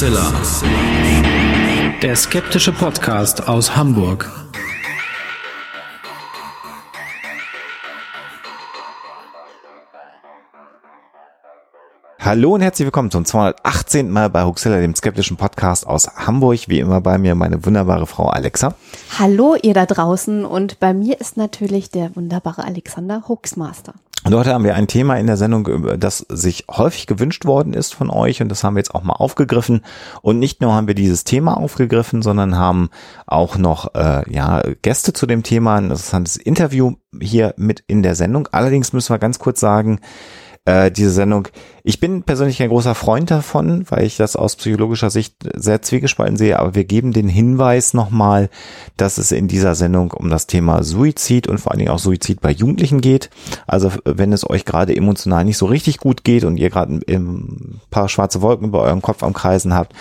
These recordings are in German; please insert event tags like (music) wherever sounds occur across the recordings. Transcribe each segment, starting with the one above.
Hoaxilla. Der skeptische Podcast aus Hamburg. Hallo und herzlich willkommen zum 218. Mal bei Huxilla, dem skeptischen Podcast aus Hamburg. Wie immer bei mir meine wunderbare Frau Alexa. Hallo ihr da draußen und bei mir ist natürlich der wunderbare Alexander Hoaxmaster. Und heute haben wir ein Thema in der Sendung, das sich häufig gewünscht worden ist von euch und das haben wir jetzt auch mal aufgegriffen. Und nicht nur haben wir dieses Thema aufgegriffen, sondern haben auch noch äh, ja Gäste zu dem Thema, ein interessantes Interview hier mit in der Sendung. Allerdings müssen wir ganz kurz sagen, äh, diese Sendung. Ich bin persönlich ein großer Freund davon, weil ich das aus psychologischer Sicht sehr zwiegespalten sehe, aber wir geben den Hinweis nochmal, dass es in dieser Sendung um das Thema Suizid und vor allen Dingen auch Suizid bei Jugendlichen geht. Also wenn es euch gerade emotional nicht so richtig gut geht und ihr gerade ein paar schwarze Wolken über eurem Kopf am Kreisen habt,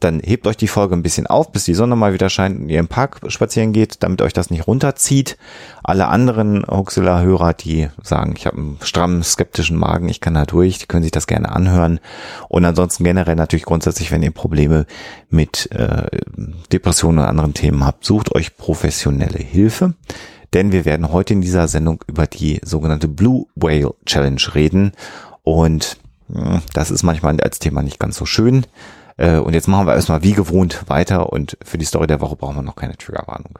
dann hebt euch die Folge ein bisschen auf, bis die Sonne mal wieder scheint und ihr im Park spazieren geht, damit euch das nicht runterzieht. Alle anderen Huxilla-Hörer, die sagen, ich habe einen strammen, skeptischen Magen, ich kann da durch, die können sich das gerne anhören. Und ansonsten generell natürlich grundsätzlich, wenn ihr Probleme mit äh, Depressionen und anderen Themen habt, sucht euch professionelle Hilfe. Denn wir werden heute in dieser Sendung über die sogenannte Blue Whale Challenge reden. Und hm, das ist manchmal als Thema nicht ganz so schön. Äh, und jetzt machen wir erstmal wie gewohnt weiter und für die Story der Woche brauchen wir noch keine Triggerwarnung.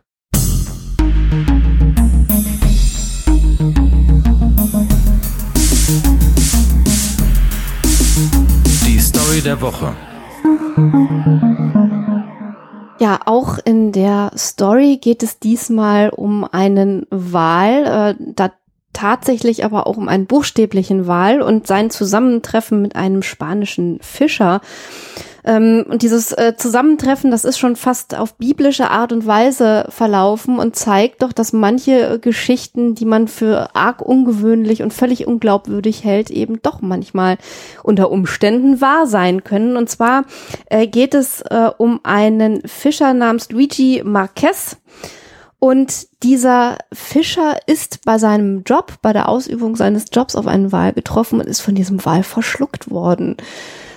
Die Story der Woche. Ja, auch in der Story geht es diesmal um einen Wal, äh, da tatsächlich aber auch um einen buchstäblichen Wal und sein Zusammentreffen mit einem spanischen Fischer. Ähm, und dieses äh, Zusammentreffen, das ist schon fast auf biblische Art und Weise verlaufen und zeigt doch, dass manche Geschichten, die man für arg ungewöhnlich und völlig unglaubwürdig hält, eben doch manchmal unter Umständen wahr sein können. Und zwar äh, geht es äh, um einen Fischer namens Luigi Marquez. Und dieser Fischer ist bei seinem Job, bei der Ausübung seines Jobs auf einen Wal getroffen und ist von diesem Wal verschluckt worden.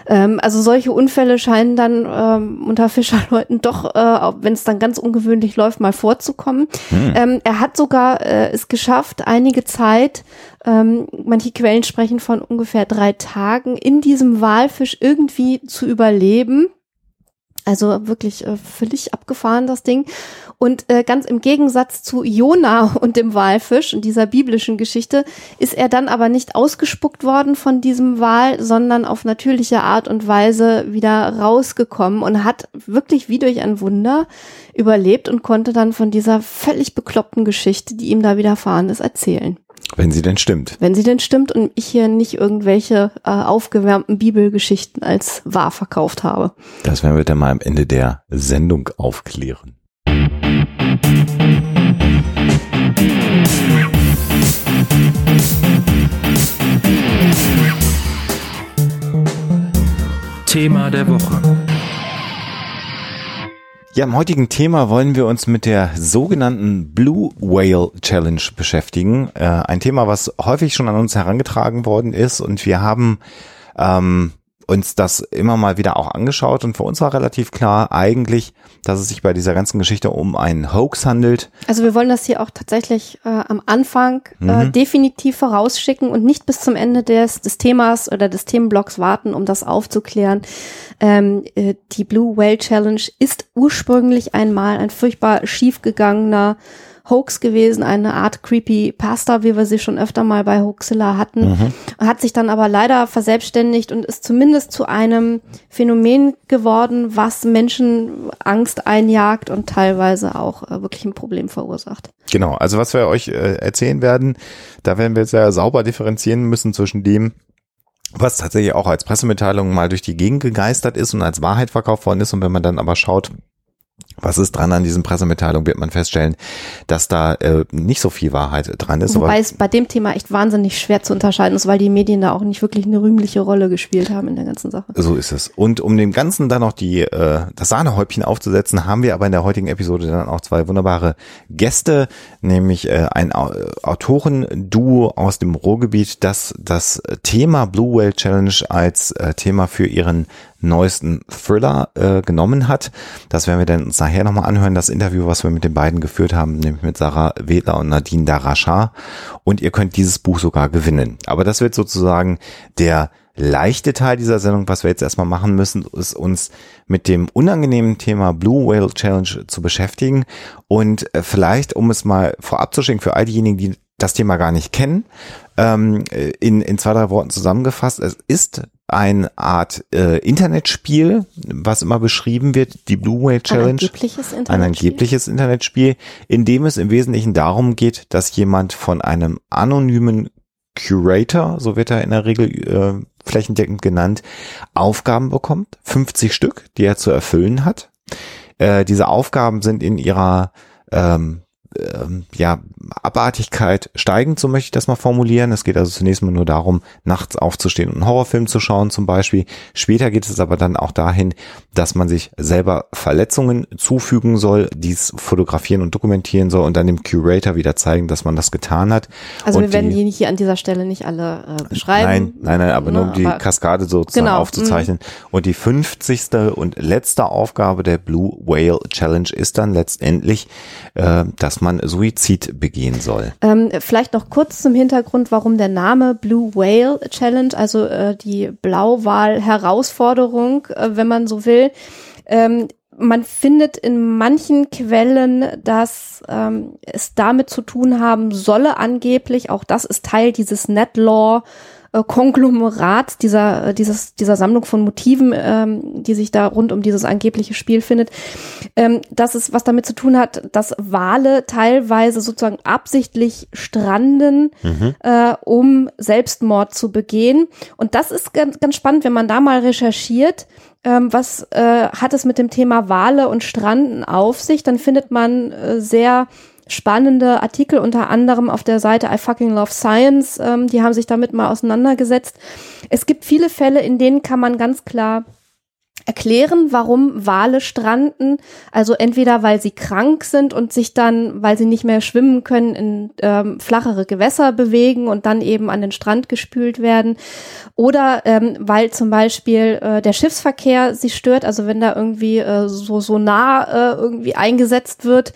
Ähm, also solche Unfälle scheinen dann ähm, unter Fischerleuten doch, äh, wenn es dann ganz ungewöhnlich läuft, mal vorzukommen. Hm. Ähm, er hat sogar äh, es geschafft, einige Zeit, ähm, manche Quellen sprechen von ungefähr drei Tagen, in diesem Walfisch irgendwie zu überleben. Also wirklich äh, völlig abgefahren das Ding. Und äh, ganz im Gegensatz zu Jona (laughs) und dem Walfisch und dieser biblischen Geschichte ist er dann aber nicht ausgespuckt worden von diesem Wal, sondern auf natürliche Art und Weise wieder rausgekommen und hat wirklich wie durch ein Wunder überlebt und konnte dann von dieser völlig bekloppten Geschichte, die ihm da widerfahren ist, erzählen. Wenn sie denn stimmt. Wenn sie denn stimmt und ich hier nicht irgendwelche äh, aufgewärmten Bibelgeschichten als wahr verkauft habe. Das werden wir dann mal am Ende der Sendung aufklären. Thema der Woche. Ja, im heutigen Thema wollen wir uns mit der sogenannten Blue Whale Challenge beschäftigen. Äh, ein Thema, was häufig schon an uns herangetragen worden ist und wir haben ähm, uns das immer mal wieder auch angeschaut und für uns war relativ klar eigentlich, dass es sich bei dieser ganzen Geschichte um einen Hoax handelt. Also wir wollen das hier auch tatsächlich äh, am Anfang äh, mhm. definitiv vorausschicken und nicht bis zum Ende des, des Themas oder des Themenblocks warten, um das aufzuklären. Ähm, äh, die Blue Whale Challenge ist ursprünglich einmal ein furchtbar schiefgegangener Hoax gewesen, eine Art Creepy Pasta, wie wir sie schon öfter mal bei Hoaxilla hatten, mhm. hat sich dann aber leider verselbstständigt und ist zumindest zu einem Phänomen geworden, was Menschen Angst einjagt und teilweise auch äh, wirklich ein Problem verursacht. Genau, also was wir euch äh, erzählen werden, da werden wir sehr sauber differenzieren müssen zwischen dem, was tatsächlich auch als Pressemitteilung mal durch die Gegend gegeistert ist und als Wahrheit verkauft worden ist. Und wenn man dann aber schaut, was ist dran an diesen Pressemitteilungen, wird man feststellen, dass da äh, nicht so viel Wahrheit dran ist. Wobei es bei dem Thema echt wahnsinnig schwer zu unterscheiden ist, weil die Medien da auch nicht wirklich eine rühmliche Rolle gespielt haben in der ganzen Sache. So ist es. Und um dem Ganzen dann noch die äh, das Sahnehäubchen aufzusetzen, haben wir aber in der heutigen Episode dann auch zwei wunderbare Gäste, nämlich äh, ein Autorenduo aus dem Ruhrgebiet, das das Thema Blue Whale Challenge als äh, Thema für ihren neuesten Thriller äh, genommen hat. Das werden wir dann uns nachher nochmal anhören, das Interview, was wir mit den beiden geführt haben, nämlich mit Sarah Wedler und Nadine Darachar. Und ihr könnt dieses Buch sogar gewinnen. Aber das wird sozusagen der leichte Teil dieser Sendung, was wir jetzt erstmal machen müssen, ist uns mit dem unangenehmen Thema Blue Whale Challenge zu beschäftigen und äh, vielleicht, um es mal vorab zu schicken für all diejenigen, die das Thema gar nicht kennen, ähm, in, in zwei, drei Worten zusammengefasst. Es ist eine Art äh, Internetspiel, was immer beschrieben wird, die Blue Whale Challenge. Ein angebliches Internetspiel. Ein angebliches Internetspiel, in dem es im Wesentlichen darum geht, dass jemand von einem anonymen Curator, so wird er in der Regel äh, flächendeckend genannt, Aufgaben bekommt, 50 Stück, die er zu erfüllen hat. Äh, diese Aufgaben sind in ihrer ähm, ähm, ja, Abartigkeit steigend, so möchte ich das mal formulieren. Es geht also zunächst mal nur darum, nachts aufzustehen und einen Horrorfilm zu schauen zum Beispiel. Später geht es aber dann auch dahin, dass man sich selber Verletzungen zufügen soll, dies fotografieren und dokumentieren soll und dann dem Curator wieder zeigen, dass man das getan hat. Also und wir werden die, hier an dieser Stelle nicht alle äh, beschreiben. Nein, nein, nein, aber nur um die Kaskade sozusagen genau. aufzuzeichnen. Mhm. Und die 50. und letzte Aufgabe der Blue Whale Challenge ist dann letztendlich, äh, dass man Suizid begehen soll. Ähm, vielleicht noch kurz zum Hintergrund, warum der Name Blue Whale Challenge, also äh, die Blauwal-Herausforderung, äh, wenn man so will. Ähm, man findet in manchen Quellen, dass ähm, es damit zu tun haben solle angeblich, auch das ist Teil dieses Netlaw äh, Konglomerat dieser, äh, dieses, dieser Sammlung von Motiven, ähm, die sich da rund um dieses angebliche Spiel findet, ähm, dass es was damit zu tun hat, dass Wale teilweise sozusagen absichtlich stranden, mhm. äh, um Selbstmord zu begehen. Und das ist ganz, ganz spannend, wenn man da mal recherchiert, ähm, was äh, hat es mit dem Thema Wale und Stranden auf sich, dann findet man äh, sehr spannende Artikel, unter anderem auf der Seite I fucking love science. Ähm, die haben sich damit mal auseinandergesetzt. Es gibt viele Fälle, in denen kann man ganz klar erklären, warum Wale stranden. Also entweder weil sie krank sind und sich dann, weil sie nicht mehr schwimmen können, in ähm, flachere Gewässer bewegen und dann eben an den Strand gespült werden. Oder ähm, weil zum Beispiel äh, der Schiffsverkehr sie stört, also wenn da irgendwie äh, so, so nah äh, irgendwie eingesetzt wird,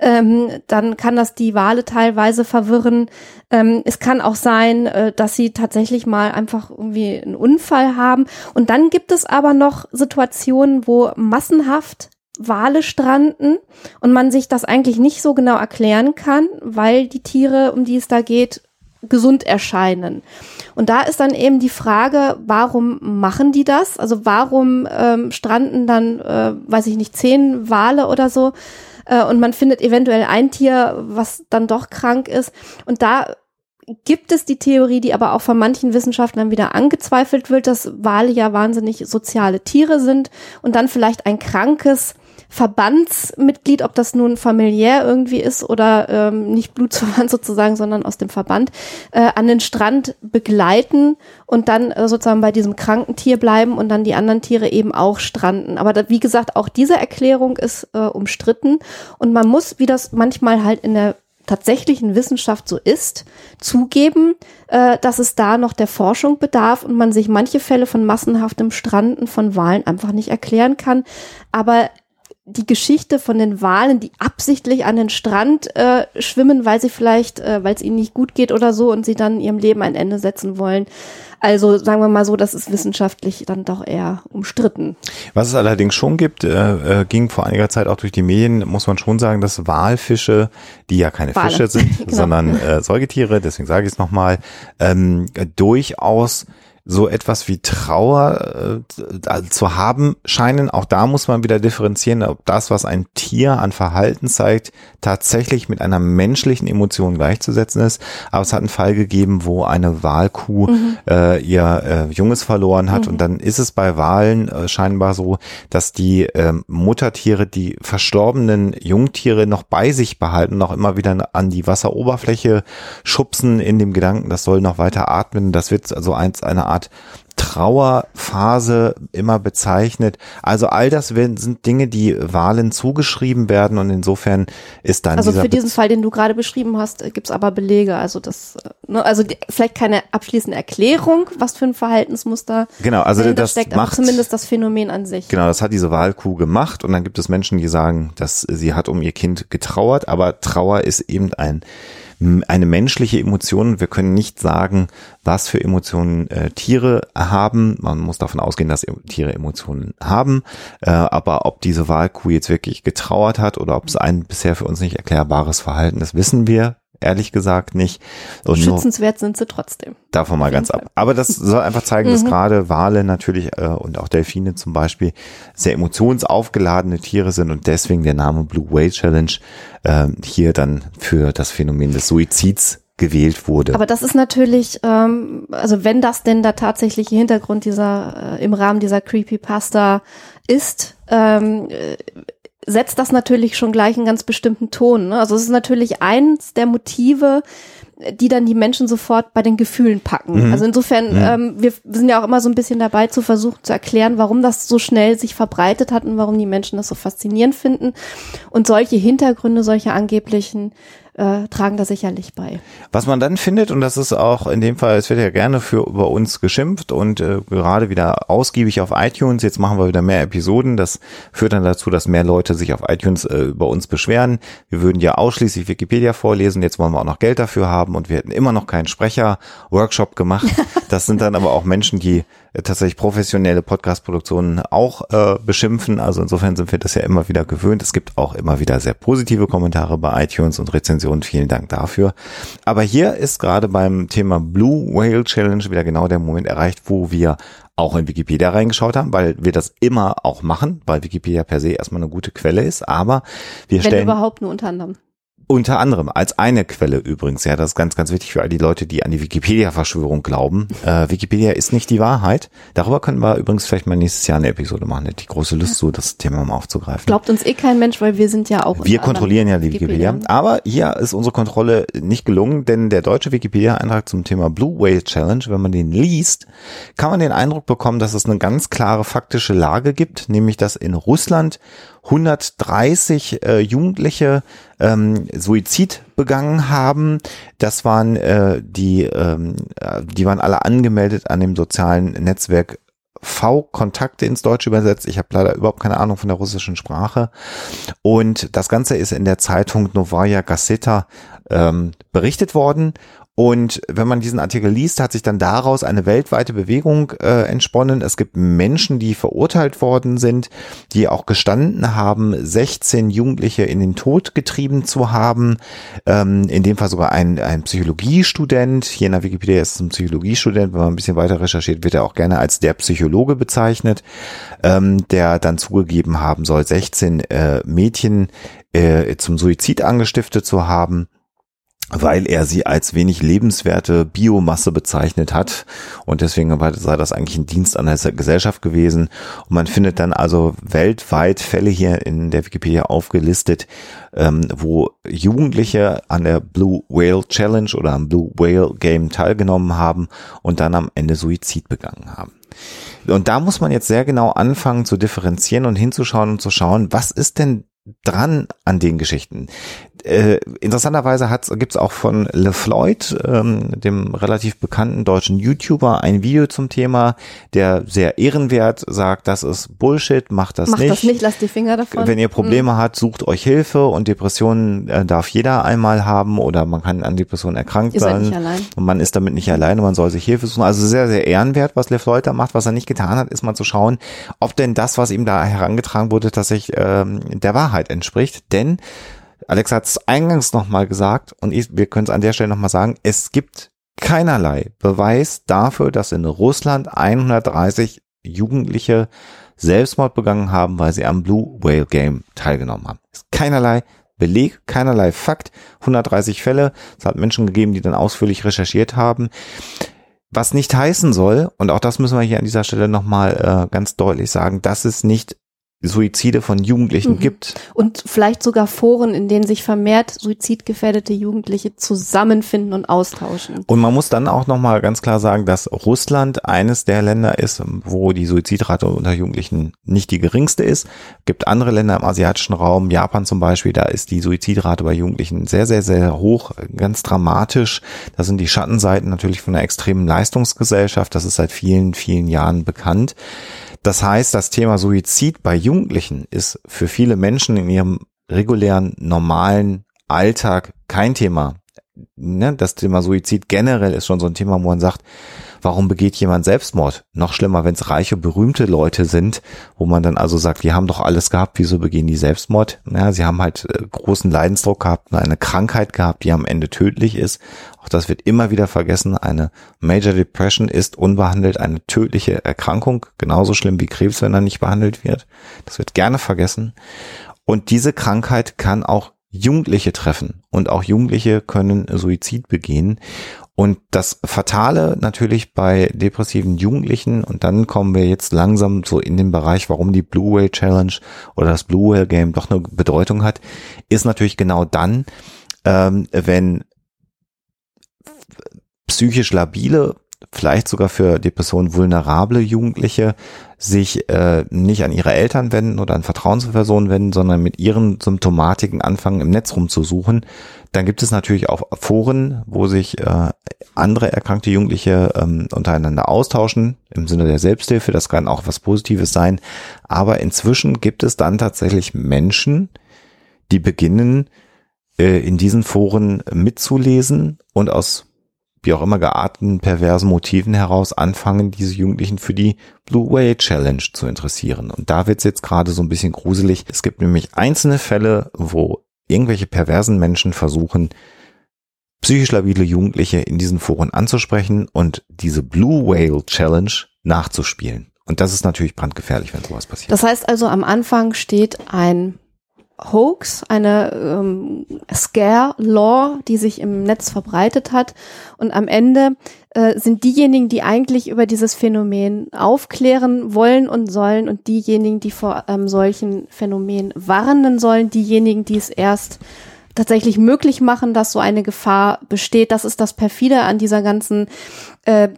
ähm, dann kann das die Wale teilweise verwirren. Ähm, es kann auch sein, äh, dass sie tatsächlich mal einfach irgendwie einen Unfall haben. Und dann gibt es aber noch Situationen, wo massenhaft Wale stranden und man sich das eigentlich nicht so genau erklären kann, weil die Tiere, um die es da geht, gesund erscheinen. Und da ist dann eben die Frage, warum machen die das? Also warum ähm, stranden dann, äh, weiß ich nicht, zehn Wale oder so äh, und man findet eventuell ein Tier, was dann doch krank ist. Und da gibt es die Theorie, die aber auch von manchen Wissenschaftlern wieder angezweifelt wird, dass Wale ja wahnsinnig soziale Tiere sind und dann vielleicht ein krankes Verbandsmitglied, ob das nun familiär irgendwie ist oder ähm, nicht blutsverwandt (laughs) sozusagen, sondern aus dem Verband, äh, an den Strand begleiten und dann äh, sozusagen bei diesem kranken Tier bleiben und dann die anderen Tiere eben auch stranden. Aber da, wie gesagt, auch diese Erklärung ist äh, umstritten und man muss, wie das manchmal halt in der tatsächlichen Wissenschaft so ist, zugeben, äh, dass es da noch der Forschung bedarf und man sich manche Fälle von massenhaftem Stranden von Walen einfach nicht erklären kann. Aber die Geschichte von den Walen, die absichtlich an den Strand äh, schwimmen, weil sie vielleicht, äh, weil es ihnen nicht gut geht oder so und sie dann ihrem Leben ein Ende setzen wollen. Also sagen wir mal so, das ist wissenschaftlich dann doch eher umstritten. Was es allerdings schon gibt, äh, äh, ging vor einiger Zeit auch durch die Medien, muss man schon sagen, dass Walfische, die ja keine Wale. Fische sind, (laughs) genau. sondern äh, Säugetiere, deswegen sage ich es nochmal, ähm, durchaus so etwas wie Trauer äh, zu haben scheinen. Auch da muss man wieder differenzieren, ob das, was ein Tier an Verhalten zeigt, tatsächlich mit einer menschlichen Emotion gleichzusetzen ist. Aber es hat einen Fall gegeben, wo eine Wahlkuh mhm. äh, ihr äh, Junges verloren hat. Mhm. Und dann ist es bei Wahlen äh, scheinbar so, dass die äh, Muttertiere die verstorbenen Jungtiere noch bei sich behalten, noch immer wieder an die Wasseroberfläche schubsen in dem Gedanken, das soll noch weiter atmen. Das wird also eins einer Art Trauerphase immer bezeichnet. Also all das sind Dinge, die Wahlen zugeschrieben werden und insofern ist dann Also für diesen Fall, den du gerade beschrieben hast, gibt es aber Belege. Also das Ne? Also die, vielleicht keine abschließende Erklärung, was für ein Verhaltensmuster Genau, also dahinter das steckt, macht aber zumindest das Phänomen an sich. Genau, das hat diese Wahlkuh gemacht und dann gibt es Menschen, die sagen, dass sie hat um ihr Kind getrauert, aber Trauer ist eben ein eine menschliche Emotion. Wir können nicht sagen, was für Emotionen äh, Tiere haben. Man muss davon ausgehen, dass Tiere Emotionen haben. Äh, aber ob diese Wahlkuh jetzt wirklich getrauert hat oder ob es ein bisher für uns nicht erklärbares Verhalten ist, wissen wir ehrlich gesagt nicht. Und Schützenswert sind sie trotzdem. Davon mal ganz ab. Aber das soll einfach zeigen, dass mhm. gerade Wale natürlich äh, und auch Delfine zum Beispiel sehr emotionsaufgeladene Tiere sind und deswegen der Name Blue Whale Challenge äh, hier dann für das Phänomen des Suizids gewählt wurde. Aber das ist natürlich, ähm, also wenn das denn der tatsächliche Hintergrund dieser äh, im Rahmen dieser Creepypasta ist, ähm, setzt das natürlich schon gleich einen ganz bestimmten Ton. Ne? Also es ist natürlich eins der Motive, die dann die Menschen sofort bei den Gefühlen packen. Mhm. Also insofern, mhm. ähm, wir sind ja auch immer so ein bisschen dabei zu versuchen zu erklären, warum das so schnell sich verbreitet hat und warum die Menschen das so faszinierend finden. Und solche Hintergründe, solche angeblichen äh, tragen da sicherlich bei. Was man dann findet, und das ist auch in dem Fall, es wird ja gerne für über uns geschimpft und äh, gerade wieder ausgiebig auf iTunes, jetzt machen wir wieder mehr Episoden, das führt dann dazu, dass mehr Leute sich auf iTunes äh, über uns beschweren. Wir würden ja ausschließlich Wikipedia vorlesen, jetzt wollen wir auch noch Geld dafür haben und wir hätten immer noch keinen Sprecher-Workshop gemacht. (laughs) Das sind dann aber auch Menschen, die tatsächlich professionelle Podcast-Produktionen auch äh, beschimpfen. Also insofern sind wir das ja immer wieder gewöhnt. Es gibt auch immer wieder sehr positive Kommentare bei iTunes und Rezensionen vielen Dank dafür. Aber hier ist gerade beim Thema Blue Whale Challenge wieder genau der Moment erreicht, wo wir auch in Wikipedia reingeschaut haben, weil wir das immer auch machen, weil Wikipedia per se erstmal eine gute Quelle ist, aber wir Wenn stellen überhaupt nur unter anderem. Unter anderem, als eine Quelle übrigens, ja, das ist ganz, ganz wichtig für all die Leute, die an die Wikipedia-Verschwörung glauben. Äh, Wikipedia ist nicht die Wahrheit. Darüber können wir übrigens vielleicht mal nächstes Jahr eine Episode machen. Die große Lust, so das Thema mal aufzugreifen. Glaubt uns eh kein Mensch, weil wir sind ja auch. Wir kontrollieren ja die Wikipedia. Wikipedia. Aber hier ist unsere Kontrolle nicht gelungen, denn der deutsche Wikipedia-Eintrag zum Thema Blue Whale Challenge, wenn man den liest, kann man den Eindruck bekommen, dass es eine ganz klare faktische Lage gibt, nämlich dass in Russland 130 äh, Jugendliche ähm, Suizid begangen haben. Das waren äh, die, ähm, äh, die waren alle angemeldet an dem sozialen Netzwerk V-Kontakte ins Deutsche übersetzt. Ich habe leider überhaupt keine Ahnung von der russischen Sprache. Und das Ganze ist in der Zeitung Novaya Gazeta ähm, berichtet worden. Und wenn man diesen Artikel liest, hat sich dann daraus eine weltweite Bewegung äh, entsponnen. Es gibt Menschen, die verurteilt worden sind, die auch gestanden haben, 16 Jugendliche in den Tod getrieben zu haben. Ähm, in dem Fall sogar ein, ein Psychologiestudent. Hier in der Wikipedia ist es ein Psychologiestudent. Wenn man ein bisschen weiter recherchiert, wird er auch gerne als der Psychologe bezeichnet, ähm, der dann zugegeben haben soll, 16 äh, Mädchen äh, zum Suizid angestiftet zu haben weil er sie als wenig lebenswerte Biomasse bezeichnet hat. Und deswegen sei das eigentlich ein Dienst an der Gesellschaft gewesen. Und man findet dann also weltweit Fälle hier in der Wikipedia aufgelistet, ähm, wo Jugendliche an der Blue Whale Challenge oder am Blue Whale Game teilgenommen haben und dann am Ende Suizid begangen haben. Und da muss man jetzt sehr genau anfangen zu differenzieren und hinzuschauen und zu schauen, was ist denn dran an den Geschichten äh, interessanterweise gibt es auch von LeFloid, ähm, dem relativ bekannten deutschen YouTuber, ein Video zum Thema, der sehr ehrenwert sagt, das ist Bullshit, macht das macht nicht. Macht das nicht, lasst die Finger davon. Wenn ihr Probleme mhm. habt, sucht euch Hilfe und Depressionen äh, darf jeder einmal haben oder man kann an Depressionen erkrankt ihr sein. Seid nicht allein. Und man ist damit nicht alleine, man soll sich Hilfe suchen. Also sehr, sehr ehrenwert, was LeFloid da macht. Was er nicht getan hat, ist mal zu schauen, ob denn das, was ihm da herangetragen wurde, tatsächlich ähm, der Wahrheit entspricht. Denn Alex hat es eingangs nochmal gesagt und ich, wir können es an der Stelle nochmal sagen, es gibt keinerlei Beweis dafür, dass in Russland 130 Jugendliche Selbstmord begangen haben, weil sie am Blue Whale Game teilgenommen haben. Ist keinerlei Beleg, keinerlei Fakt. 130 Fälle. Es hat Menschen gegeben, die dann ausführlich recherchiert haben. Was nicht heißen soll, und auch das müssen wir hier an dieser Stelle nochmal äh, ganz deutlich sagen, dass es nicht Suizide von Jugendlichen mhm. gibt. Und vielleicht sogar Foren, in denen sich vermehrt suizidgefährdete Jugendliche zusammenfinden und austauschen. Und man muss dann auch nochmal ganz klar sagen, dass Russland eines der Länder ist, wo die Suizidrate unter Jugendlichen nicht die geringste ist. Es gibt andere Länder im asiatischen Raum, Japan zum Beispiel, da ist die Suizidrate bei Jugendlichen sehr, sehr, sehr hoch, ganz dramatisch. Da sind die Schattenseiten natürlich von einer extremen Leistungsgesellschaft. Das ist seit vielen, vielen Jahren bekannt. Das heißt, das Thema Suizid bei Jugendlichen ist für viele Menschen in ihrem regulären, normalen Alltag kein Thema. Ne? Das Thema Suizid generell ist schon so ein Thema, wo man sagt, warum begeht jemand Selbstmord? Noch schlimmer, wenn es reiche, berühmte Leute sind, wo man dann also sagt, die haben doch alles gehabt, wieso begehen die Selbstmord? Ja, sie haben halt äh, großen Leidensdruck gehabt, eine Krankheit gehabt, die am Ende tödlich ist. Auch das wird immer wieder vergessen. Eine Major Depression ist unbehandelt eine tödliche Erkrankung, genauso schlimm wie Krebs, wenn er nicht behandelt wird. Das wird gerne vergessen. Und diese Krankheit kann auch Jugendliche treffen und auch Jugendliche können Suizid begehen. Und das Fatale natürlich bei depressiven Jugendlichen, und dann kommen wir jetzt langsam so in den Bereich, warum die Blue Whale Challenge oder das Blue Whale Game doch eine Bedeutung hat, ist natürlich genau dann, ähm, wenn psychisch labile vielleicht sogar für Depressionen vulnerable Jugendliche sich äh, nicht an ihre Eltern wenden oder an Vertrauenspersonen wenden, sondern mit ihren Symptomatiken anfangen, im Netz rumzusuchen. Dann gibt es natürlich auch Foren, wo sich äh, andere erkrankte Jugendliche ähm, untereinander austauschen, im Sinne der Selbsthilfe. Das kann auch was Positives sein. Aber inzwischen gibt es dann tatsächlich Menschen, die beginnen, äh, in diesen Foren mitzulesen und aus wie auch immer gearteten perversen Motiven heraus anfangen, diese Jugendlichen für die Blue Whale Challenge zu interessieren. Und da wird's jetzt gerade so ein bisschen gruselig. Es gibt nämlich einzelne Fälle, wo irgendwelche perversen Menschen versuchen, psychisch labile Jugendliche in diesen Foren anzusprechen und diese Blue Whale Challenge nachzuspielen. Und das ist natürlich brandgefährlich, wenn sowas passiert. Das heißt also, am Anfang steht ein Hoax, eine ähm, Scare-Law, die sich im Netz verbreitet hat. Und am Ende äh, sind diejenigen, die eigentlich über dieses Phänomen aufklären wollen und sollen und diejenigen, die vor ähm, solchen Phänomenen warnen sollen, diejenigen, die es erst tatsächlich möglich machen, dass so eine Gefahr besteht. Das ist das perfide an dieser ganzen äh,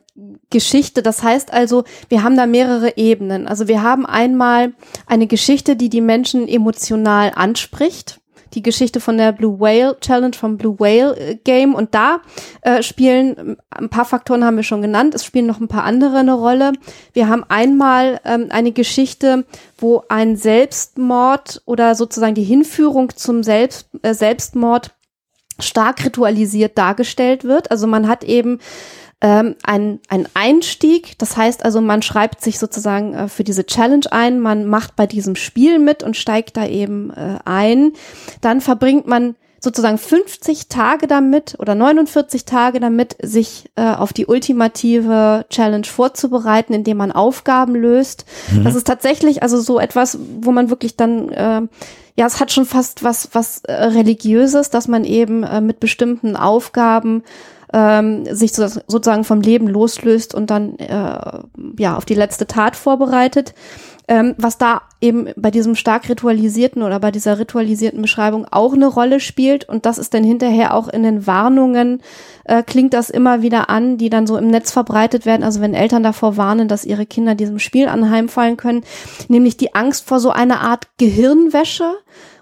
Geschichte. Das heißt also, wir haben da mehrere Ebenen. Also wir haben einmal eine Geschichte, die die Menschen emotional anspricht die Geschichte von der Blue Whale Challenge, vom Blue Whale äh, Game. Und da äh, spielen ein paar Faktoren haben wir schon genannt. Es spielen noch ein paar andere eine Rolle. Wir haben einmal ähm, eine Geschichte, wo ein Selbstmord oder sozusagen die Hinführung zum Selbst, äh, Selbstmord stark ritualisiert dargestellt wird. Also man hat eben ähm, ein, ein Einstieg. Das heißt also, man schreibt sich sozusagen äh, für diese Challenge ein, man macht bei diesem Spiel mit und steigt da eben äh, ein. Dann verbringt man sozusagen 50 Tage damit oder 49 Tage damit, sich äh, auf die ultimative Challenge vorzubereiten, indem man Aufgaben löst. Mhm. Das ist tatsächlich also so etwas, wo man wirklich dann äh, ja, es hat schon fast was was äh, religiöses, dass man eben äh, mit bestimmten Aufgaben ähm, sich so, sozusagen vom Leben loslöst und dann äh, ja auf die letzte Tat vorbereitet. Ähm, was da eben bei diesem stark ritualisierten oder bei dieser ritualisierten Beschreibung auch eine Rolle spielt und das ist dann hinterher auch in den Warnungen äh, klingt das immer wieder an, die dann so im Netz verbreitet werden, also wenn Eltern davor warnen, dass ihre Kinder diesem Spiel anheimfallen können, nämlich die Angst vor so einer Art Gehirnwäsche,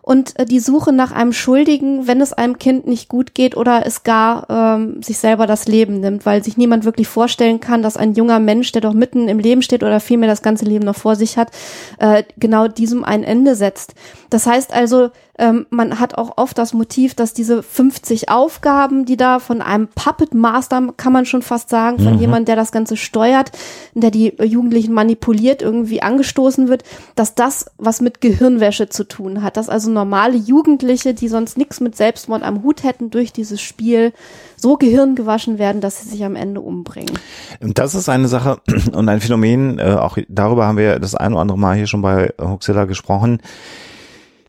und äh, die Suche nach einem Schuldigen, wenn es einem Kind nicht gut geht oder es gar ähm, sich selber das Leben nimmt, weil sich niemand wirklich vorstellen kann, dass ein junger Mensch, der doch mitten im Leben steht oder vielmehr das ganze Leben noch vor sich hat, äh, genau diesem ein Ende setzt. Das heißt also, ähm, man hat auch oft das Motiv, dass diese 50 Aufgaben, die da von einem Puppet Master, kann man schon fast sagen, von mhm. jemand, der das Ganze steuert, der die Jugendlichen manipuliert, irgendwie angestoßen wird, dass das was mit Gehirnwäsche zu tun hat. Dass also normale Jugendliche, die sonst nichts mit Selbstmord am Hut hätten, durch dieses Spiel so gehirngewaschen werden, dass sie sich am Ende umbringen. Das ist eine Sache (clears throat) und ein Phänomen, äh, auch darüber haben wir das ein oder andere Mal hier schon bei Huxilla gesprochen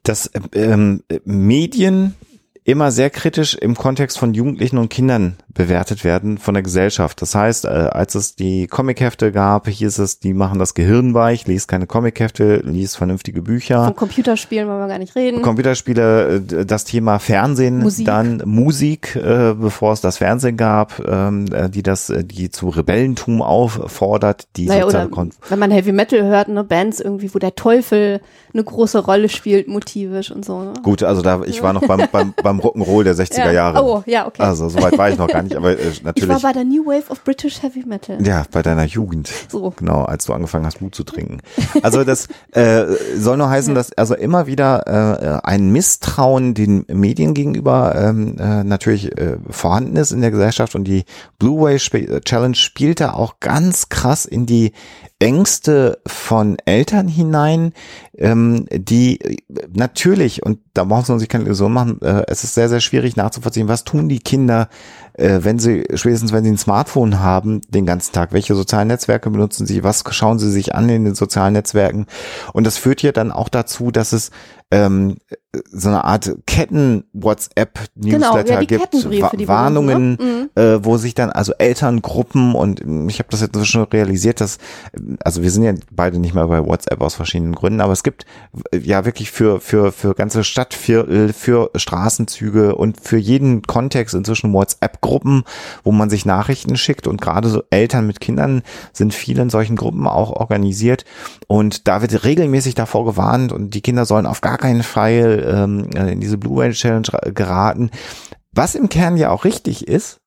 dass ähm, Medien immer sehr kritisch im Kontext von Jugendlichen und Kindern bewertet werden von der Gesellschaft. Das heißt, äh, als es die Comichefte gab, hieß es, die machen das Gehirn weich, liest keine Comichefte, liest vernünftige Bücher. Von Computerspielen wollen wir gar nicht reden. Computerspiele, äh, das Thema Fernsehen, Musik. dann Musik, äh, bevor es das Fernsehen gab, ähm, äh, die das, die zu Rebellentum auffordert, die Naja, oder wenn man Heavy Metal hört, ne, Bands irgendwie, wo der Teufel eine große Rolle spielt, motivisch und so. Ne? Gut, also da, ich war noch beim, beim, beim (laughs) Rock'n'Roll der 60er Ja. Jahre. Oh, ja, okay. Also soweit war ich noch gar nicht, aber äh, ich war natürlich. bei der New Wave of British Heavy Metal. Ja, bei deiner Jugend. So. Genau, als du angefangen hast, Blut zu trinken. Also das äh, soll nur heißen, dass also immer wieder äh, ein Misstrauen den Medien gegenüber ähm, äh, natürlich äh, vorhanden ist in der Gesellschaft und die Blue Whale Sp Challenge spielt da auch ganz krass in die Ängste von Eltern hinein, ähm, die äh, natürlich, und da brauchen sie sich keine Illusion machen, äh, es ist sehr, sehr schwierig nachzuvollziehen, was tun die Kinder, äh, wenn sie, spätestens wenn sie ein Smartphone haben, den ganzen Tag, welche sozialen Netzwerke benutzen sie, was schauen sie sich an in den sozialen Netzwerken. Und das führt ja dann auch dazu, dass es ähm, so eine Art Ketten-WhatsApp-Newsletter Genau, ja, gibt, Wa- Warnungen, benutzen, äh, wo sich dann also Elterngruppen und ähm, ich habe das jetzt schon realisiert, dass also wir sind ja beide nicht mehr bei WhatsApp aus verschiedenen Gründen, aber es gibt ja wirklich für für für ganze Stadtviertel, für Straßenzüge und für jeden Kontext inzwischen WhatsApp-Gruppen, wo man sich Nachrichten schickt. Und gerade so Eltern mit Kindern sind viele in solchen Gruppen auch organisiert. Und da wird regelmäßig davor gewarnt und die Kinder sollen auf gar keinen Fall ähm, in diese Blue Whale Challenge geraten. Was im Kern ja auch richtig ist,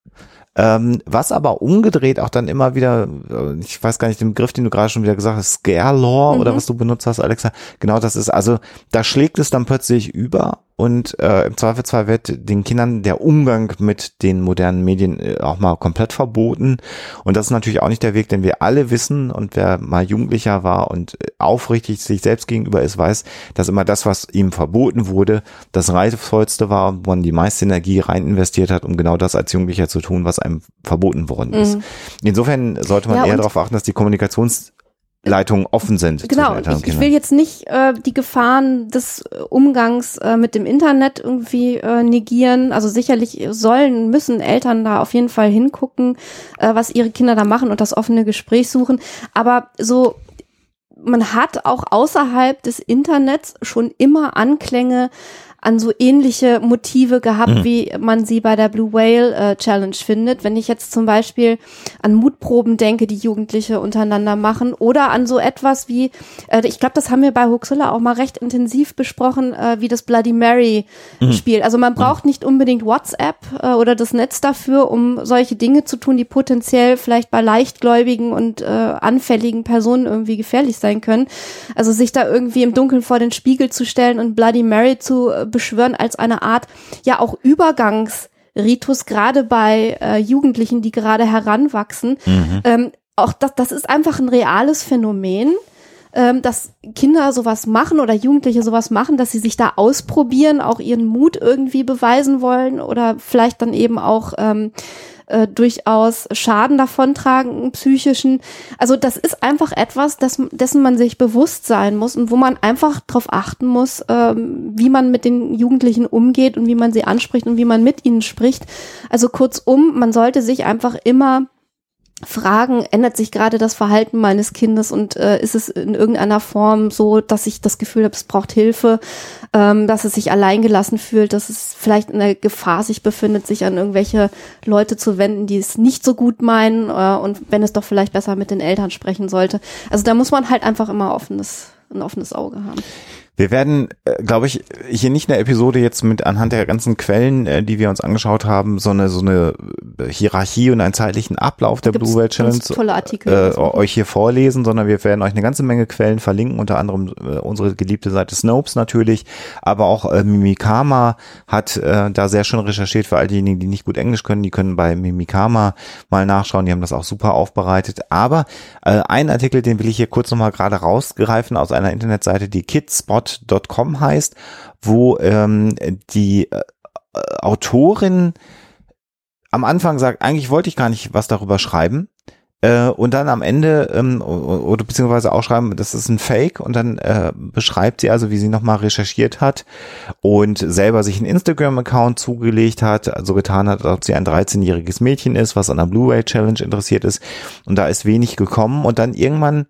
ähm, was aber umgedreht auch dann immer wieder, äh, ich weiß gar nicht den Begriff, den du gerade schon wieder gesagt hast, Scare Law oder was du benutzt hast, Alexa, genau das ist, also da schlägt es dann plötzlich über und äh, im Zweifelsfall wird den Kindern der Umgang mit den modernen Medien äh, auch mal komplett verboten und das ist natürlich auch nicht der Weg, denn wir alle wissen und wer mal Jugendlicher war und äh, aufrichtig sich selbst gegenüber ist, weiß, dass immer das, was ihm verboten wurde, das reizvollste war, wo man die meiste Energie rein investiert hat, um genau das als Jugendlicher zu tun, was einem verboten worden ist. Insofern sollte man Mhm. Ja, eher darauf achten, dass die Kommunikationsleitungen offen sind. Genau, ich, ich will jetzt nicht äh, die Gefahren des äh, Umgangs äh, mit dem Internet irgendwie äh, negieren. Also sicherlich sollen, müssen Eltern da auf jeden Fall hingucken, äh, was ihre Kinder da machen und das offene Gespräch suchen. Aber so, man hat auch außerhalb des Internets schon immer Anklänge an so ähnliche Motive gehabt, wie man sie bei der Blue Whale äh, Challenge findet. Wenn ich jetzt zum Beispiel an Mutproben denke, die Jugendliche untereinander machen, oder an so etwas wie, äh, ich glaube, das haben wir bei Huxilla auch mal recht intensiv besprochen, äh, wie das Bloody Mary Spiel. Also man braucht nicht unbedingt WhatsApp äh, oder das Netz dafür, um solche Dinge zu tun, die potenziell vielleicht bei leichtgläubigen und äh, anfälligen Personen irgendwie gefährlich sein können. Also sich da irgendwie im Dunkeln vor den Spiegel zu stellen und Bloody Mary zu äh, beschwören als eine Art, ja auch Übergangsritus, gerade bei äh, Jugendlichen, die gerade heranwachsen. Ähm, auch das, das ist einfach ein reales Phänomen ähm, dass Kinder sowas machen oder Jugendliche sowas machen, dass sie sich da ausprobieren, auch ihren Mut irgendwie beweisen wollen oder vielleicht dann eben auch ähm, äh, durchaus Schaden davontragen, psychischen. Also das ist einfach etwas, das, dessen man sich bewusst sein muss und wo man einfach darauf achten muss, ähm, wie man mit den Jugendlichen umgeht und wie man sie anspricht und wie man mit ihnen spricht. Also kurzum, man sollte sich einfach immer fragen, ändert sich gerade das Verhalten meines Kindes und äh, ist es in irgendeiner Form so, dass ich das Gefühl habe, es braucht Hilfe, ähm, dass es sich alleingelassen fühlt, dass es vielleicht in der Gefahr sich befindet, sich an irgendwelche Leute zu wenden, die es nicht so gut meinen äh, und wenn es doch vielleicht besser mit den Eltern sprechen sollte. Also da muss man halt einfach immer offenes, ein offenes Auge haben. Wir werden, äh, glaube ich, hier nicht eine Episode jetzt mit anhand der ganzen Quellen, äh, die wir uns angeschaut haben, so eine, so eine äh, Hierarchie und einen zeitlichen Ablauf der Gibt's Blue Whale Challenge tolle Artikel. äh, euch hier vorlesen, sondern wir werden euch eine ganze Menge Quellen verlinken, unter anderem äh, unsere geliebte Seite Snopes natürlich, aber auch äh, Mimikama hat äh, da sehr schön recherchiert für all diejenigen, die nicht gut Englisch können, die können bei Mimikama mal nachschauen, die haben das auch super aufbereitet, aber äh, ein Artikel, den will ich hier kurz nochmal gerade rausgreifen aus einer Internetseite, die kidspot.com heißt, wo ähm, die äh, Autorin am Anfang sagt, eigentlich wollte ich gar nicht was darüber schreiben, äh, und dann am Ende ähm, oder beziehungsweise auch schreiben, das ist ein Fake und dann äh, beschreibt sie also, wie sie nochmal recherchiert hat und selber sich einen Instagram-Account zugelegt hat, also getan hat, als sie ein 13-jähriges Mädchen ist, was an der Blu-ray Challenge interessiert ist. Und da ist wenig gekommen und dann irgendwann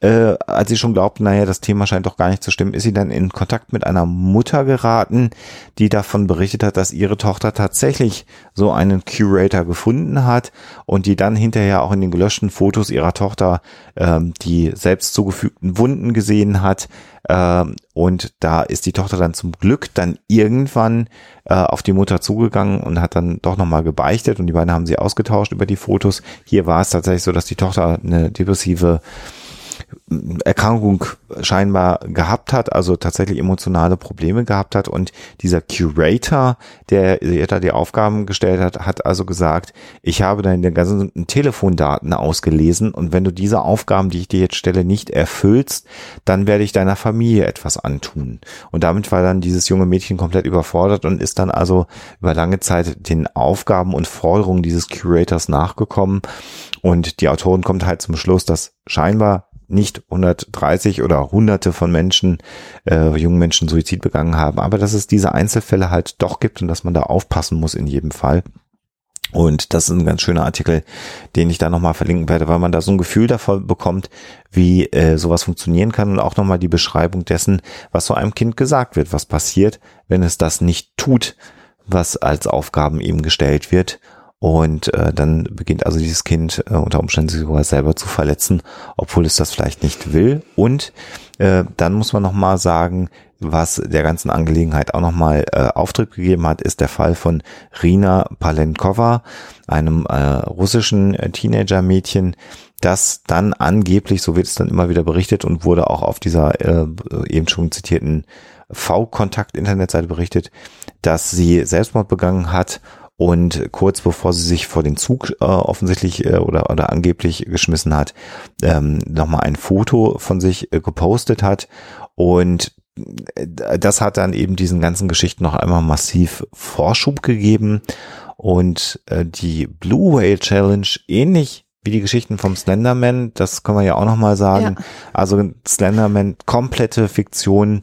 äh, als sie schon glaubt, naja, das Thema scheint doch gar nicht zu stimmen, ist sie dann in Kontakt mit einer Mutter geraten, die davon berichtet hat, dass ihre Tochter tatsächlich so einen Curator gefunden hat und die dann hinterher auch in den gelöschten Fotos ihrer Tochter ähm, die selbst zugefügten Wunden gesehen hat. Ähm, und da ist die Tochter dann zum Glück dann irgendwann äh, auf die Mutter zugegangen und hat dann doch nochmal gebeichtet und die beiden haben sie ausgetauscht über die Fotos. Hier war es tatsächlich so, dass die Tochter eine depressive Erkrankung scheinbar gehabt hat, also tatsächlich emotionale Probleme gehabt hat und dieser Curator, der da die Aufgaben gestellt hat, hat also gesagt, ich habe deine ganzen Telefondaten ausgelesen und wenn du diese Aufgaben, die ich dir jetzt stelle, nicht erfüllst, dann werde ich deiner Familie etwas antun. Und damit war dann dieses junge Mädchen komplett überfordert und ist dann also über lange Zeit den Aufgaben und Forderungen dieses Curators nachgekommen und die Autorin kommt halt zum Schluss, dass scheinbar nicht 130 oder hunderte von Menschen, äh, jungen Menschen Suizid begangen haben, aber dass es diese Einzelfälle halt doch gibt und dass man da aufpassen muss in jedem Fall. Und das ist ein ganz schöner Artikel, den ich da nochmal verlinken werde, weil man da so ein Gefühl davon bekommt, wie äh, sowas funktionieren kann und auch nochmal die Beschreibung dessen, was so einem Kind gesagt wird, was passiert, wenn es das nicht tut, was als Aufgaben ihm gestellt wird und äh, dann beginnt also dieses Kind äh, unter Umständen sich sogar selber zu verletzen, obwohl es das vielleicht nicht will. Und äh, dann muss man nochmal sagen, was der ganzen Angelegenheit auch nochmal äh, Auftrieb gegeben hat, ist der Fall von Rina Palenkova, einem äh, russischen äh, Teenager-Mädchen, das dann angeblich, so wird es dann immer wieder berichtet und wurde auch auf dieser äh, eben schon zitierten V-Kontakt-Internetseite berichtet, dass sie Selbstmord begangen hat und kurz bevor sie sich vor den Zug äh, offensichtlich äh, oder, oder angeblich geschmissen hat, ähm, nochmal ein Foto von sich äh, gepostet hat und äh, das hat dann eben diesen ganzen Geschichten noch einmal massiv Vorschub gegeben und äh, die Blue Whale Challenge ähnlich wie die Geschichten vom Slenderman, das können wir ja auch nochmal sagen. Ja. Also Slenderman komplette Fiktion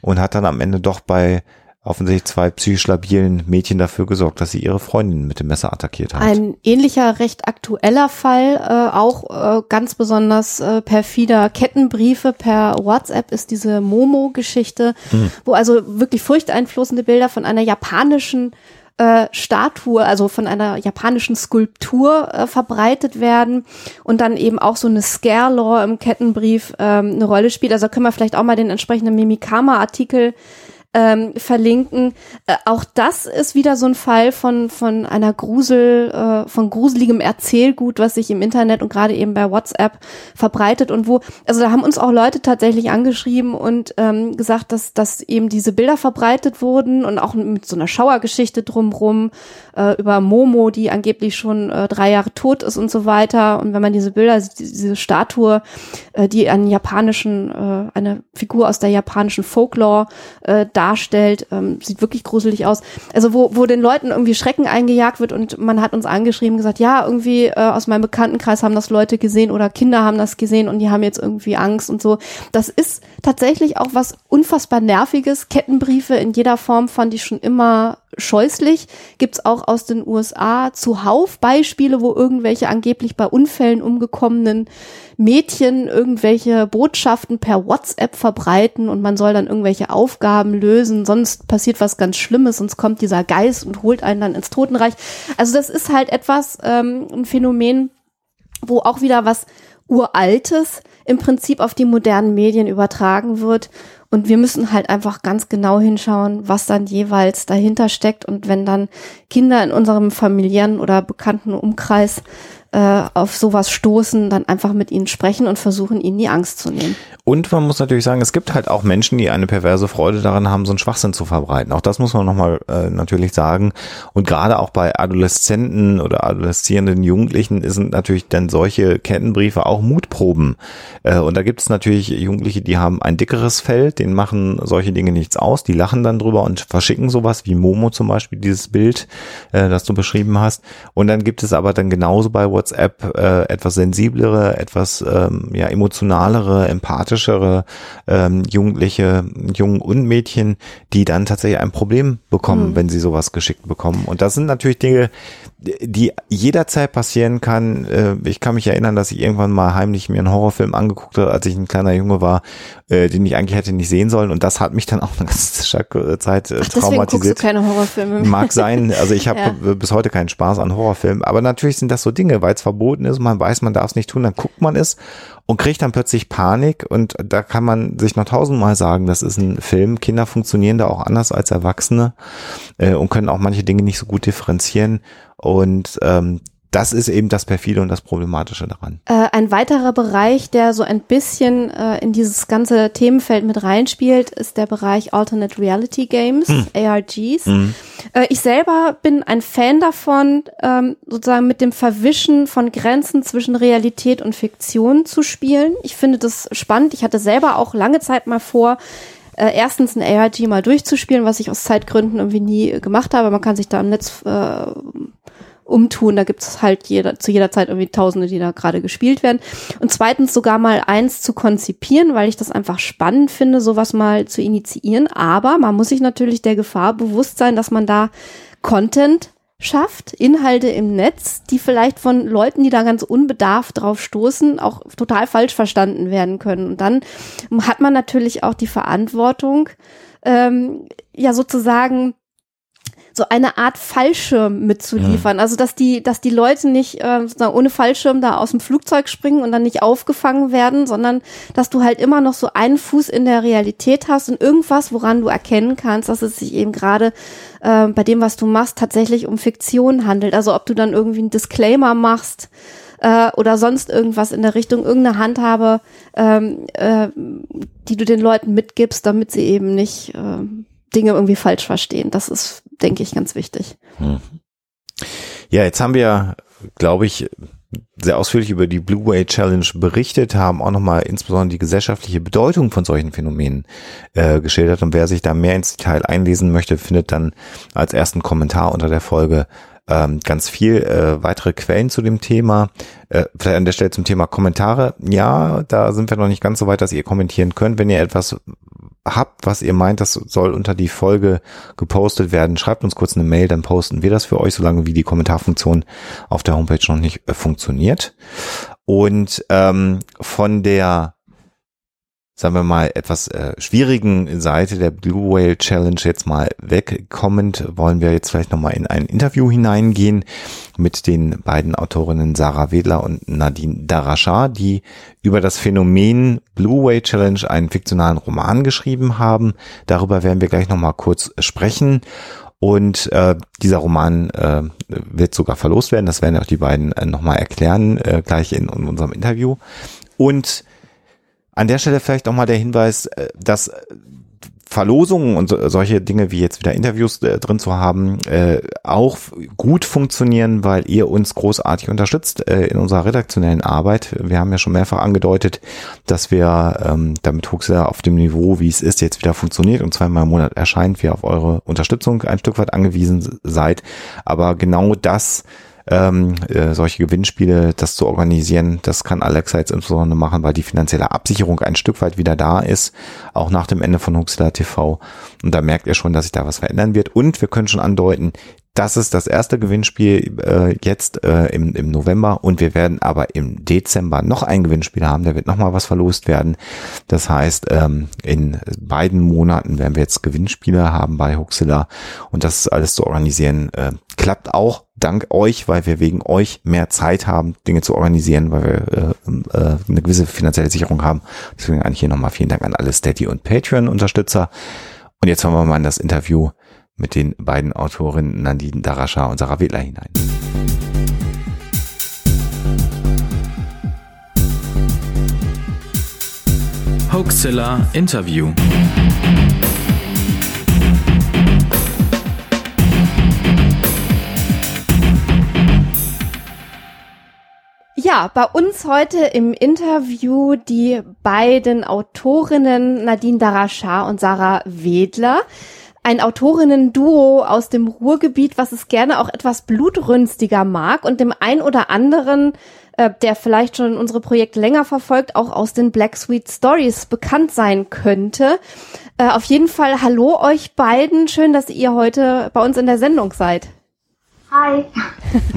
und hat dann am Ende doch bei offensichtlich zwei psychisch labilen Mädchen dafür gesorgt, dass sie ihre Freundin mit dem Messer attackiert haben. Ein ähnlicher, recht aktueller Fall, äh, auch äh, ganz besonders äh, perfider Kettenbriefe per WhatsApp ist diese Momo-Geschichte, hm. wo also wirklich furchteinflößende Bilder von einer japanischen äh, Statue, also von einer japanischen Skulptur äh, verbreitet werden und dann eben auch so eine Scare-Law im Kettenbrief ähm, eine Rolle spielt. Also können wir vielleicht auch mal den entsprechenden Mimikama-Artikel ähm, verlinken. Äh, auch das ist wieder so ein Fall von von einer Grusel, äh, von gruseligem Erzählgut, was sich im Internet und gerade eben bei WhatsApp verbreitet und wo, also da haben uns auch Leute tatsächlich angeschrieben und ähm, gesagt, dass dass eben diese Bilder verbreitet wurden und auch mit so einer Schauergeschichte drumrum äh, über Momo, die angeblich schon äh, drei Jahre tot ist und so weiter. Und wenn man diese Bilder, diese Statue, äh, die einen japanischen, äh, eine Figur aus der japanischen Folklore äh, darstellt. Ähm, sieht wirklich gruselig aus. Also wo, wo den Leuten irgendwie Schrecken eingejagt wird und man hat uns angeschrieben, gesagt, ja, irgendwie äh, aus meinem Bekanntenkreis haben das Leute gesehen oder Kinder haben das gesehen und die haben jetzt irgendwie Angst und so. Das ist tatsächlich auch was unfassbar Nerviges. Kettenbriefe in jeder Form fand ich schon immer scheußlich. Gibt's auch aus den USA zuhauf Beispiele, wo irgendwelche angeblich bei Unfällen umgekommenen Mädchen irgendwelche Botschaften per WhatsApp verbreiten und man soll dann irgendwelche Aufgaben lösen, sonst passiert was ganz Schlimmes, sonst kommt dieser Geist und holt einen dann ins Totenreich. Also das ist halt etwas, ähm, ein Phänomen, wo auch wieder was Uraltes im Prinzip auf die modernen Medien übertragen wird. Und wir müssen halt einfach ganz genau hinschauen, was dann jeweils dahinter steckt. Und wenn dann Kinder in unserem familiären oder bekannten Umkreis äh, auf sowas stoßen, dann einfach mit ihnen sprechen und versuchen, ihnen die Angst zu nehmen. Und man muss natürlich sagen, es gibt halt auch Menschen, die eine perverse Freude daran haben, so einen Schwachsinn zu verbreiten. Auch das muss man nochmal äh, natürlich sagen. Und gerade auch bei Adoleszenten oder adoleszierenden Jugendlichen sind natürlich dann solche Kettenbriefe auch Mutproben. Äh, und da gibt es natürlich Jugendliche, die haben ein dickeres Fell, denen machen solche Dinge nichts aus, die lachen dann drüber und verschicken sowas, wie Momo zum Beispiel, dieses Bild, äh, das du beschrieben hast. Und dann gibt es aber dann genauso bei WhatsApp WhatsApp äh, etwas sensiblere, etwas ähm, ja emotionalere, empathischere ähm, Jugendliche, Jungen und Mädchen, die dann tatsächlich ein Problem bekommen, mhm. wenn sie sowas geschickt bekommen. Und das sind natürlich Dinge, die jederzeit passieren kann. Äh, ich kann mich erinnern, dass ich irgendwann mal heimlich mir einen Horrorfilm angeguckt habe, als ich ein kleiner Junge war, äh, den ich eigentlich hätte nicht sehen sollen. Und das hat mich dann auch eine ganze Zeit äh, Ach, traumatisiert. Mag sein. Also ich (laughs) habe ja. bis heute keinen Spaß an Horrorfilmen. Aber natürlich sind das so Dinge, weil es verboten ist, man weiß, man darf es nicht tun, dann guckt man es und kriegt dann plötzlich Panik und da kann man sich noch tausendmal sagen, das ist ein Film. Kinder funktionieren da auch anders als Erwachsene äh, und können auch manche Dinge nicht so gut differenzieren und ähm, das ist eben das perfide und das problematische daran. Äh, ein weiterer Bereich, der so ein bisschen äh, in dieses ganze Themenfeld mit reinspielt, ist der Bereich Alternate Reality Games, hm. ARGs. Hm. Äh, ich selber bin ein Fan davon, ähm, sozusagen mit dem Verwischen von Grenzen zwischen Realität und Fiktion zu spielen. Ich finde das spannend. Ich hatte selber auch lange Zeit mal vor, äh, erstens ein ARG mal durchzuspielen, was ich aus Zeitgründen irgendwie nie gemacht habe. Man kann sich da im Netz äh, umtun. Da gibt es halt jeder, zu jeder Zeit irgendwie Tausende, die da gerade gespielt werden. Und zweitens sogar mal eins zu konzipieren, weil ich das einfach spannend finde, sowas mal zu initiieren. Aber man muss sich natürlich der Gefahr bewusst sein, dass man da Content schafft, Inhalte im Netz, die vielleicht von Leuten, die da ganz unbedarft drauf stoßen, auch total falsch verstanden werden können. Und dann hat man natürlich auch die Verantwortung, ähm, ja sozusagen so eine Art Fallschirm mitzuliefern. Ja. Also dass die, dass die Leute nicht äh, sozusagen ohne Fallschirm da aus dem Flugzeug springen und dann nicht aufgefangen werden, sondern dass du halt immer noch so einen Fuß in der Realität hast und irgendwas, woran du erkennen kannst, dass es sich eben gerade äh, bei dem, was du machst, tatsächlich um Fiktion handelt. Also ob du dann irgendwie einen Disclaimer machst äh, oder sonst irgendwas in der Richtung, irgendeine Handhabe, ähm, äh, die du den Leuten mitgibst, damit sie eben nicht äh, Dinge irgendwie falsch verstehen. Das ist, denke ich, ganz wichtig. Hm. Ja, jetzt haben wir, glaube ich, sehr ausführlich über die Blue Whale Challenge berichtet, haben auch nochmal insbesondere die gesellschaftliche Bedeutung von solchen Phänomenen äh, geschildert. Und wer sich da mehr ins Detail einlesen möchte, findet dann als ersten Kommentar unter der Folge ähm, ganz viel äh, weitere Quellen zu dem Thema. Äh, vielleicht an der Stelle zum Thema Kommentare. Ja, da sind wir noch nicht ganz so weit, dass ihr kommentieren könnt. Wenn ihr etwas habt, was ihr meint, das soll unter die Folge gepostet werden, schreibt uns kurz eine Mail, dann posten wir das für euch, solange wie die Kommentarfunktion auf der Homepage noch nicht äh, funktioniert. Und ähm, von der sagen wir mal, etwas äh, schwierigen Seite der Blue Whale Challenge jetzt mal wegkommend, wollen wir jetzt vielleicht nochmal in ein Interview hineingehen mit den beiden Autorinnen Sarah Wedler und Nadine Darashar, die über das Phänomen Blue Whale Challenge einen fiktionalen Roman geschrieben haben. Darüber werden wir gleich nochmal kurz sprechen. Und äh, dieser Roman äh, wird sogar verlost werden. Das werden auch die beiden äh, nochmal erklären, äh, gleich in, in unserem Interview. Und an der Stelle vielleicht auch mal der Hinweis, äh, dass Verlosungen und solche Dinge wie jetzt wieder Interviews äh, drin zu haben, äh, auch gut funktionieren, weil ihr uns großartig unterstützt äh, in unserer redaktionellen Arbeit. Wir haben ja schon mehrfach angedeutet, dass wir ähm, damit Huxler auf dem Niveau, wie es ist, jetzt wieder funktioniert und zweimal im Monat erscheint, wir auf eure Unterstützung ein Stück weit angewiesen seid. Aber genau das ähm, äh, solche Gewinnspiele, das zu organisieren. Das kann Alexa jetzt insbesondere machen, weil die finanzielle Absicherung ein Stück weit wieder da ist, auch nach dem Ende von Huxler TV. Und da merkt ihr schon, dass sich da was verändern wird. Und wir können schon andeuten, das ist das erste Gewinnspiel äh, jetzt äh, im, im November und wir werden aber im Dezember noch ein Gewinnspiel haben. Da wird nochmal was verlost werden. Das heißt, ähm, in beiden Monaten werden wir jetzt Gewinnspiele haben bei Huxilla und das alles zu organisieren äh, klappt auch dank euch, weil wir wegen euch mehr Zeit haben, Dinge zu organisieren, weil wir äh, äh, eine gewisse finanzielle Sicherung haben. Deswegen eigentlich hier nochmal vielen Dank an alle Steady und Patreon-Unterstützer. Und jetzt hören wir mal in das Interview mit den beiden Autorinnen Nadine Darascha und Sarah Wedler hinein. Hoaxilla Interview. Ja, bei uns heute im Interview die beiden Autorinnen Nadine Darashar und Sarah Wedler. Ein Autorinnen-Duo aus dem Ruhrgebiet, was es gerne auch etwas blutrünstiger mag und dem ein oder anderen, äh, der vielleicht schon unsere Projekte länger verfolgt, auch aus den Black Sweet Stories bekannt sein könnte. Äh, auf jeden Fall hallo euch beiden. Schön, dass ihr heute bei uns in der Sendung seid. Hi.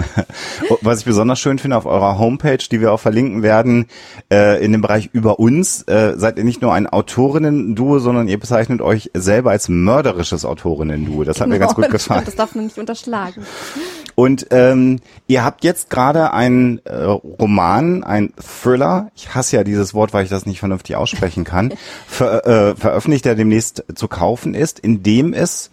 (laughs) Was ich besonders schön finde auf eurer Homepage, die wir auch verlinken werden, äh, in dem Bereich über uns, äh, seid ihr nicht nur ein Autorinnen-Duo, sondern ihr bezeichnet euch selber als mörderisches Autorinnen-Duo. Das hat genau, mir ganz gut (laughs) gefallen. Das darf man nicht unterschlagen. Und ähm, ihr habt jetzt gerade einen äh, Roman, ein Thriller, ich hasse ja dieses Wort, weil ich das nicht vernünftig aussprechen kann, (laughs) ver, äh, veröffentlicht, der demnächst zu kaufen ist, in dem es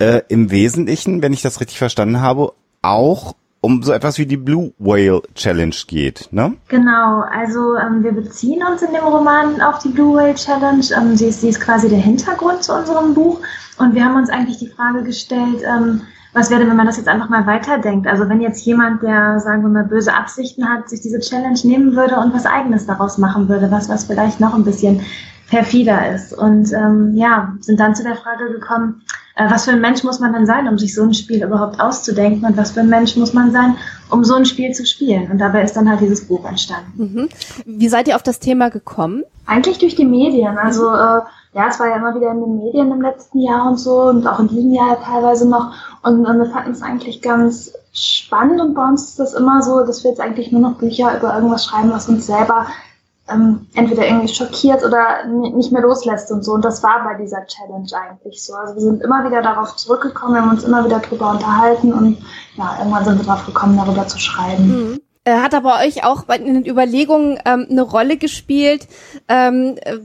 äh, im Wesentlichen, wenn ich das richtig verstanden habe, auch um so etwas wie die Blue Whale Challenge geht, ne? Genau, also ähm, wir beziehen uns in dem Roman auf die Blue Whale Challenge. Ähm, sie, ist, sie ist quasi der Hintergrund zu unserem Buch und wir haben uns eigentlich die Frage gestellt, ähm, was wäre, wenn man das jetzt einfach mal weiterdenkt? Also wenn jetzt jemand, der, sagen wir mal, böse Absichten hat, sich diese Challenge nehmen würde und was eigenes daraus machen würde, was, was vielleicht noch ein bisschen perfider ist. Und ähm, ja, sind dann zu der Frage gekommen, äh, was für ein Mensch muss man denn sein, um sich so ein Spiel überhaupt auszudenken und was für ein Mensch muss man sein, um so ein Spiel zu spielen. Und dabei ist dann halt dieses Buch entstanden. Mhm. Wie seid ihr auf das Thema gekommen? Eigentlich durch die Medien. Also äh, ja, es war ja immer wieder in den Medien im letzten Jahr und so und auch in diesem Jahr teilweise noch. Und, und wir fanden es eigentlich ganz spannend und bei uns ist das immer so, dass wir jetzt eigentlich nur noch Bücher über irgendwas schreiben, was uns selber ähm, entweder irgendwie schockiert oder nicht mehr loslässt und so. Und das war bei dieser Challenge eigentlich so. Also wir sind immer wieder darauf zurückgekommen, wir haben uns immer wieder drüber unterhalten und ja, irgendwann sind wir darauf gekommen, darüber zu schreiben. Mhm. Äh, hat aber euch auch in den Überlegungen ähm, eine Rolle gespielt, ähm, äh,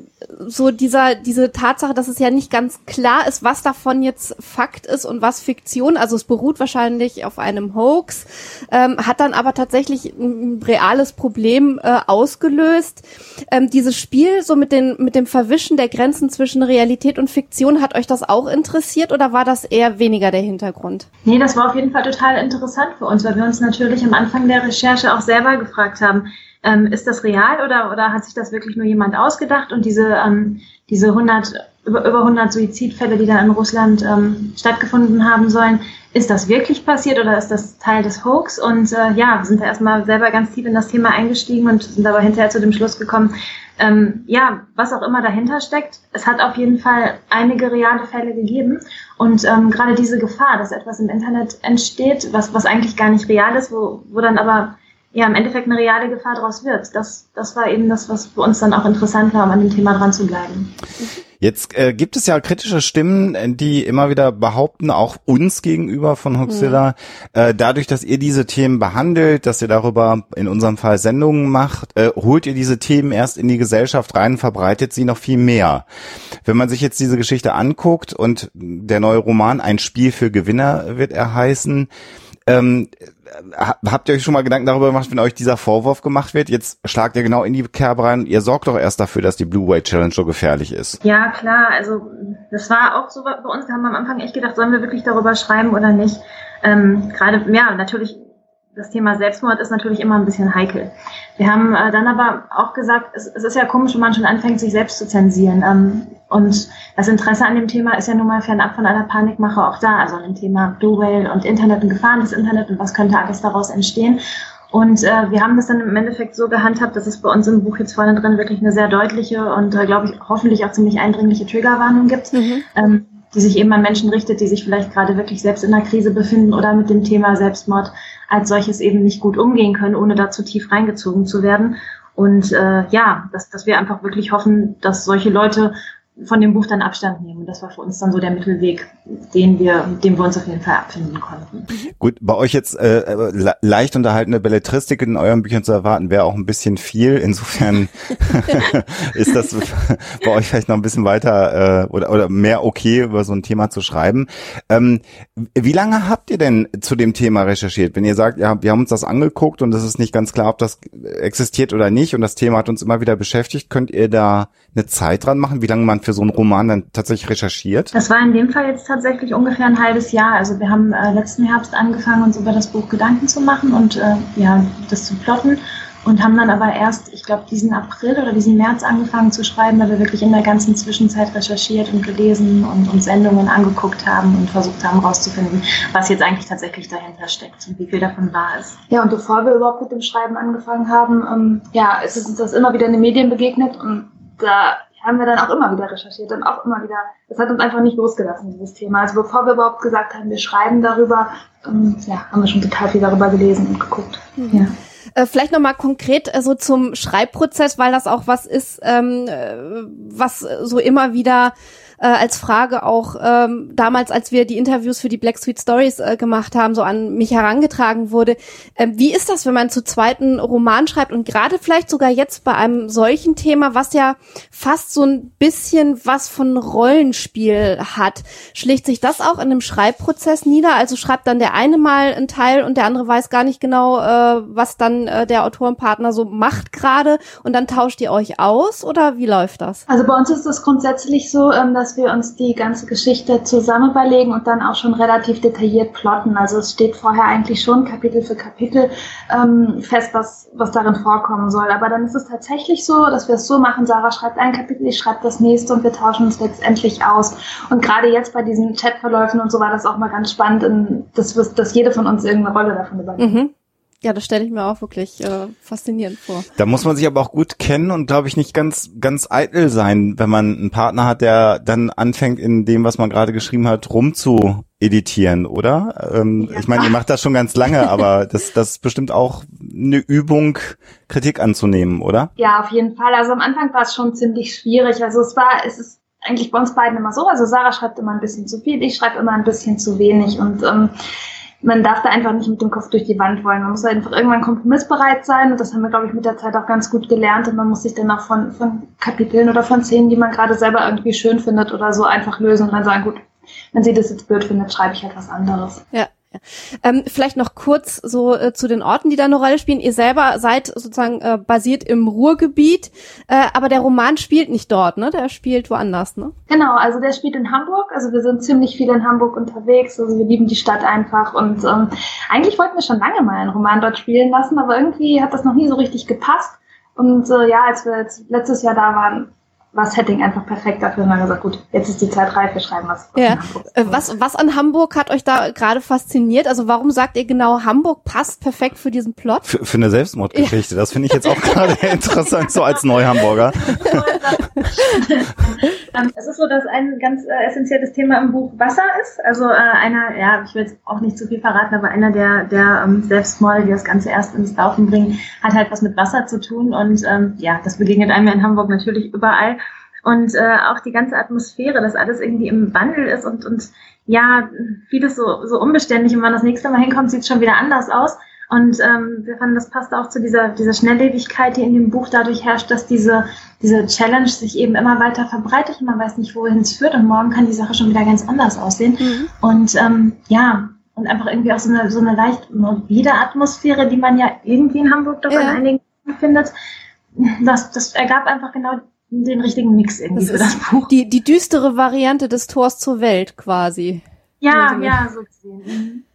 so dieser diese Tatsache, dass es ja nicht ganz klar ist, was davon jetzt Fakt ist und was Fiktion. Also es beruht wahrscheinlich auf einem Hoax, ähm, hat dann aber tatsächlich ein reales Problem äh, ausgelöst. Ähm, dieses Spiel so mit den mit dem Verwischen der Grenzen zwischen Realität und Fiktion hat euch das auch interessiert oder war das eher weniger der Hintergrund? Nee, das war auf jeden Fall total interessant für uns, weil wir uns natürlich am Anfang der Recherche auch selber gefragt haben, ähm, ist das real oder, oder hat sich das wirklich nur jemand ausgedacht und diese, ähm, diese 100, über, über 100 Suizidfälle, die da in Russland ähm, stattgefunden haben sollen, ist das wirklich passiert oder ist das Teil des Hoax? Und äh, ja, wir sind da erstmal selber ganz tief in das Thema eingestiegen und sind aber hinterher zu dem Schluss gekommen, ähm, ja, was auch immer dahinter steckt, es hat auf jeden Fall einige reale Fälle gegeben. Und ähm, gerade diese Gefahr, dass etwas im Internet entsteht, was, was eigentlich gar nicht real ist, wo, wo dann aber ja im Endeffekt eine reale Gefahr daraus wird. Das, das war eben das, was für uns dann auch interessant war, um an dem Thema dran zu bleiben. Jetzt äh, gibt es ja kritische Stimmen, die immer wieder behaupten, auch uns gegenüber von Hoaxilla, mhm. äh, dadurch, dass ihr diese Themen behandelt, dass ihr darüber in unserem Fall Sendungen macht, äh, holt ihr diese Themen erst in die Gesellschaft rein, verbreitet sie noch viel mehr. Wenn man sich jetzt diese Geschichte anguckt und der neue Roman Ein Spiel für Gewinner wird er heißen, ähm, habt ihr euch schon mal Gedanken darüber gemacht, wenn euch dieser Vorwurf gemacht wird? Jetzt schlagt ihr genau in die Kerbe rein. Ihr sorgt doch erst dafür, dass die Blue White Challenge so gefährlich ist. Ja, klar. Also das war auch so bei uns. Wir haben am Anfang echt gedacht, sollen wir wirklich darüber schreiben oder nicht? Ähm, Gerade, ja, natürlich das Thema Selbstmord ist natürlich immer ein bisschen heikel. Wir haben äh, dann aber auch gesagt, es, es, ist ja komisch, wenn man schon anfängt, sich selbst zu zensieren. Ähm, und das Interesse an dem Thema ist ja nun mal fernab von einer Panikmache auch da. Also an dem Thema Blue Whale und Internet und Gefahren des Internet und was könnte alles daraus entstehen. Und äh, wir haben das dann im Endeffekt so gehandhabt, dass es bei uns im Buch jetzt vorne drin wirklich eine sehr deutliche und, äh, glaube ich, hoffentlich auch ziemlich eindringliche Triggerwarnung gibt. Mhm. Ähm, die sich eben an Menschen richtet, die sich vielleicht gerade wirklich selbst in einer Krise befinden oder mit dem Thema Selbstmord als solches eben nicht gut umgehen können, ohne da zu tief reingezogen zu werden. Und äh, ja, dass, dass wir einfach wirklich hoffen, dass solche Leute von dem Buch dann Abstand nehmen. Das war für uns dann so der Mittelweg, den wir, dem wir uns auf jeden Fall abfinden konnten. Gut, bei euch jetzt äh, äh leicht unterhaltene Belletristik in euren Büchern zu erwarten, wäre auch ein bisschen viel. Insofern (laughs) ist das bei euch vielleicht noch ein bisschen weiter äh, oder, oder mehr okay, über so ein Thema zu schreiben. Ähm, wie lange habt ihr denn zu dem Thema recherchiert? Wenn ihr sagt, ja, wir haben uns das angeguckt und es ist nicht ganz klar, ob das existiert oder nicht und das Thema hat uns immer wieder beschäftigt, könnt ihr da eine Zeit dran machen, wie lange man für so einen Roman dann tatsächlich recherchiert? Das war in dem Fall jetzt tatsächlich ungefähr ein halbes Jahr. Also wir haben äh, letzten Herbst angefangen, uns über das Buch Gedanken zu machen und äh, ja, das zu plotten. und haben dann aber erst, ich glaube, diesen April oder diesen März angefangen zu schreiben, weil wir wirklich in der ganzen Zwischenzeit recherchiert und gelesen und uns Sendungen angeguckt haben und versucht haben herauszufinden, was jetzt eigentlich tatsächlich dahinter steckt und wie viel davon wahr ist. Ja, und bevor wir überhaupt mit dem Schreiben angefangen haben, ähm, ja, es ist uns das immer wieder in den Medien begegnet und da haben wir dann auch immer wieder recherchiert und auch immer wieder, es hat uns einfach nicht losgelassen, dieses Thema. Also bevor wir überhaupt gesagt haben, wir schreiben darüber, ähm, ja, haben wir schon total viel darüber gelesen und geguckt. Mhm. Ja. Äh, vielleicht nochmal konkret äh, so zum Schreibprozess, weil das auch was ist, ähm, äh, was so immer wieder äh, als Frage auch ähm, damals, als wir die Interviews für die Black Sweet Stories äh, gemacht haben, so an mich herangetragen wurde. Ähm, wie ist das, wenn man zu zweiten Roman schreibt und gerade vielleicht sogar jetzt bei einem solchen Thema, was ja fast so ein bisschen was von Rollenspiel hat, schlägt sich das auch in einem Schreibprozess nieder? Also schreibt dann der eine mal einen Teil und der andere weiß gar nicht genau, äh, was dann äh, der Autorenpartner so macht gerade und dann tauscht ihr euch aus oder wie läuft das? Also bei uns ist das grundsätzlich so, ähm, dass dass wir uns die ganze Geschichte zusammen überlegen und dann auch schon relativ detailliert plotten. Also es steht vorher eigentlich schon Kapitel für Kapitel ähm, fest, was, was darin vorkommen soll. Aber dann ist es tatsächlich so, dass wir es so machen, Sarah schreibt ein Kapitel, ich schreibe das nächste und wir tauschen uns letztendlich aus. Und gerade jetzt bei diesen Chatverläufen und so war das auch mal ganz spannend, dass, dass jede von uns irgendeine Rolle davon übernimmt. Mhm. Ja, das stelle ich mir auch wirklich äh, faszinierend vor. Da muss man sich aber auch gut kennen und glaube ich nicht ganz ganz eitel sein, wenn man einen Partner hat, der dann anfängt in dem, was man gerade geschrieben hat, rum zu editieren, oder? Ähm, ja. Ich meine, ihr macht das schon ganz lange, aber das das ist bestimmt auch eine Übung, Kritik anzunehmen, oder? Ja, auf jeden Fall. Also am Anfang war es schon ziemlich schwierig. Also es war, es ist eigentlich bei uns beiden immer so. Also Sarah schreibt immer ein bisschen zu viel, ich schreibe immer ein bisschen zu wenig und ähm, man darf da einfach nicht mit dem Kopf durch die Wand wollen. Man muss einfach irgendwann kompromissbereit sein und das haben wir, glaube ich, mit der Zeit auch ganz gut gelernt und man muss sich dann auch von, von Kapiteln oder von Szenen, die man gerade selber irgendwie schön findet oder so einfach lösen und dann sagen, gut, wenn sie das jetzt blöd findet, schreibe ich halt was anderes. Ja, ähm, vielleicht noch kurz so äh, zu den Orten, die da eine Rolle spielen. Ihr selber seid sozusagen äh, basiert im Ruhrgebiet, äh, aber der Roman spielt nicht dort, ne? Der spielt woanders, ne? Genau, also der spielt in Hamburg. Also wir sind ziemlich viel in Hamburg unterwegs. Also wir lieben die Stadt einfach und ähm, eigentlich wollten wir schon lange mal einen Roman dort spielen lassen, aber irgendwie hat das noch nie so richtig gepasst. Und äh, ja, als wir jetzt letztes Jahr da waren, war Setting einfach perfekt dafür und dann gesagt, gut, jetzt ist die Zeit reif, wir schreiben was. Ja. Äh, was, was an Hamburg hat euch da gerade fasziniert? Also warum sagt ihr genau, Hamburg passt perfekt für diesen Plot? Für, für eine Selbstmordgeschichte, ja. das finde ich jetzt auch gerade (laughs) interessant, so als Neuhamburger. (laughs) Ähm, es ist so, dass ein ganz äh, essentielles Thema im Buch Wasser ist. Also äh, einer, ja, ich will jetzt auch nicht zu viel verraten, aber einer der, der ähm, Selbstmorde, die das Ganze erst ins Laufen bringen, hat halt was mit Wasser zu tun und ähm, ja, das begegnet einem in Hamburg natürlich überall und äh, auch die ganze Atmosphäre, dass alles irgendwie im Wandel ist und, und ja, vieles so, so unbeständig und wenn man das nächste Mal hinkommt, sieht es schon wieder anders aus. Und ähm, wir fanden, das passt auch zu dieser, dieser Schnelllebigkeit, die in dem Buch dadurch herrscht, dass diese, diese Challenge sich eben immer weiter verbreitet und man weiß nicht, wohin es führt und morgen kann die Sache schon wieder ganz anders aussehen. Mhm. Und ähm, ja, und einfach irgendwie auch so eine, so eine leicht morbide Atmosphäre, die man ja irgendwie in Hamburg doch ja. in einigen findet. Das, das ergab einfach genau den richtigen Mix irgendwie das für das Buch. Die, die düstere Variante des Tors zur Welt quasi. Ja, ja, so gesehen.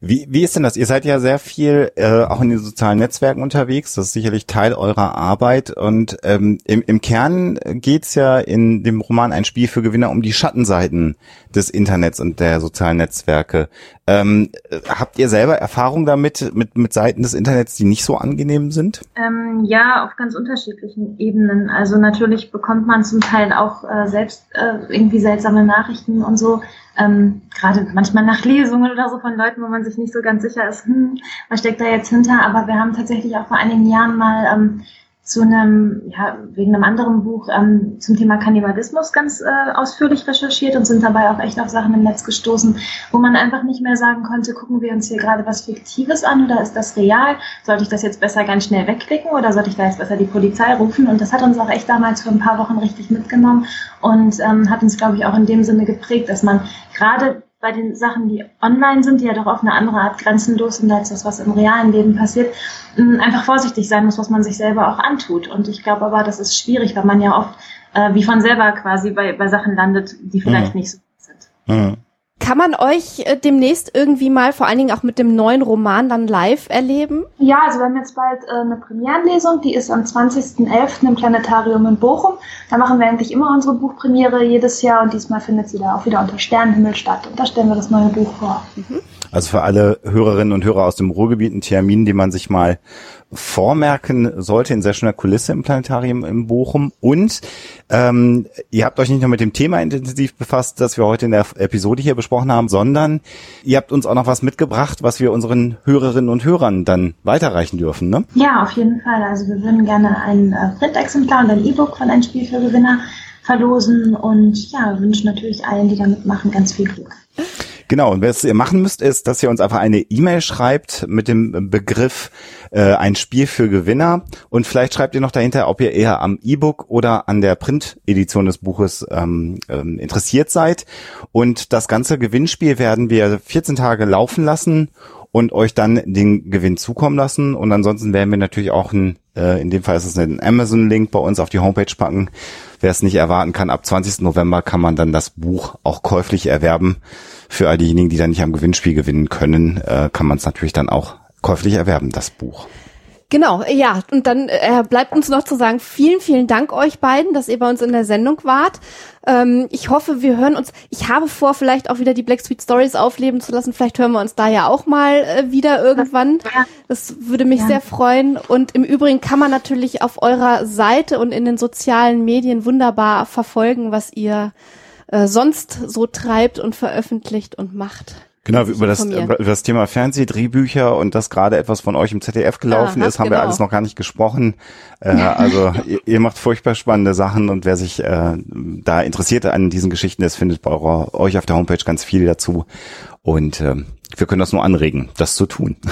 Wie, wie ist denn das? Ihr seid ja sehr viel äh, auch in den sozialen Netzwerken unterwegs. Das ist sicherlich Teil eurer Arbeit. Und ähm, im, im Kern geht's ja in dem Roman Ein Spiel für Gewinner um die Schattenseiten des Internets und der sozialen Netzwerke. Ähm, habt ihr selber Erfahrung damit, mit, mit Seiten des Internets, die nicht so angenehm sind? Ähm, ja, auf ganz unterschiedlichen Ebenen. Also natürlich bekommt man zum Teil auch äh, selbst äh, irgendwie seltsame Nachrichten und so ähm, gerade manchmal nach Lesungen oder so von Leuten, wo man sich nicht so ganz sicher ist, hm, was steckt da jetzt hinter. Aber wir haben tatsächlich auch vor einigen Jahren mal ähm, zu einem, ja, wegen einem anderen Buch ähm, zum Thema Kannibalismus ganz äh, ausführlich recherchiert und sind dabei auch echt auf Sachen im Netz gestoßen, wo man einfach nicht mehr sagen konnte, gucken wir uns hier gerade was Fiktives an oder ist das real? Sollte ich das jetzt besser ganz schnell wegklicken oder sollte ich da jetzt besser die Polizei rufen? Und das hat uns auch echt damals für ein paar Wochen richtig mitgenommen und ähm, hat uns, glaube ich, auch in dem Sinne geprägt, dass man gerade bei den Sachen, die online sind, die ja doch auf eine andere Art grenzenlos sind als das, was im realen Leben passiert, einfach vorsichtig sein muss, was man sich selber auch antut. Und ich glaube aber, das ist schwierig, weil man ja oft äh, wie von selber quasi bei, bei Sachen landet, die vielleicht mhm. nicht so sind. Mhm. Kann man euch äh, demnächst irgendwie mal, vor allen Dingen auch mit dem neuen Roman, dann live erleben? Ja, also wir haben jetzt bald äh, eine Premierenlesung, die ist am 20.11. im Planetarium in Bochum. Da machen wir eigentlich immer unsere Buchpremiere jedes Jahr und diesmal findet sie da auch wieder unter Sternenhimmel statt. Und da stellen wir das neue Buch vor. Mhm. Also für alle Hörerinnen und Hörer aus dem Ruhrgebiet ein Termin, den man sich mal vormerken sollte in sehr schöner Kulisse im Planetarium in Bochum. Und ähm, ihr habt euch nicht nur mit dem Thema intensiv befasst, das wir heute in der Episode hier besprochen haben, sondern ihr habt uns auch noch was mitgebracht, was wir unseren Hörerinnen und Hörern dann weiterreichen dürfen, ne? Ja, auf jeden Fall. Also wir würden gerne ein äh, Printexemplar und ein E-Book von ein Spiel für Gewinner verlosen und ja, wünschen natürlich allen, die da mitmachen, ganz viel Glück. Genau, und was ihr machen müsst, ist, dass ihr uns einfach eine E-Mail schreibt mit dem Begriff äh, ein Spiel für Gewinner und vielleicht schreibt ihr noch dahinter, ob ihr eher am E-Book oder an der Print-Edition des Buches ähm, ähm, interessiert seid. Und das ganze Gewinnspiel werden wir 14 Tage laufen lassen und euch dann den Gewinn zukommen lassen. Und ansonsten werden wir natürlich auch ein, äh, in dem Fall ist es ein Amazon-Link bei uns auf die Homepage packen. Wer es nicht erwarten kann, ab 20. November kann man dann das Buch auch käuflich erwerben für all diejenigen, die dann nicht am Gewinnspiel gewinnen können, äh, kann man es natürlich dann auch käuflich erwerben, das Buch. Genau, ja, und dann äh, bleibt uns noch zu sagen, vielen, vielen Dank euch beiden, dass ihr bei uns in der Sendung wart. Ähm, ich hoffe, wir hören uns, ich habe vor, vielleicht auch wieder die Black Sweet Stories aufleben zu lassen. Vielleicht hören wir uns da ja auch mal äh, wieder irgendwann. Das würde mich ja. sehr freuen. Und im Übrigen kann man natürlich auf eurer Seite und in den sozialen Medien wunderbar verfolgen, was ihr äh, sonst so treibt und veröffentlicht und macht. Genau, über das, über das Thema Fernsehdrehbücher und das gerade etwas von euch im ZDF gelaufen ah, ist, haben genau. wir alles noch gar nicht gesprochen. Äh, (laughs) also ihr, ihr, macht furchtbar spannende Sachen und wer sich äh, da interessiert an diesen Geschichten ist, findet bei eurer, euch auf der Homepage ganz viel dazu. Und äh, wir können das nur anregen, das zu tun. (laughs)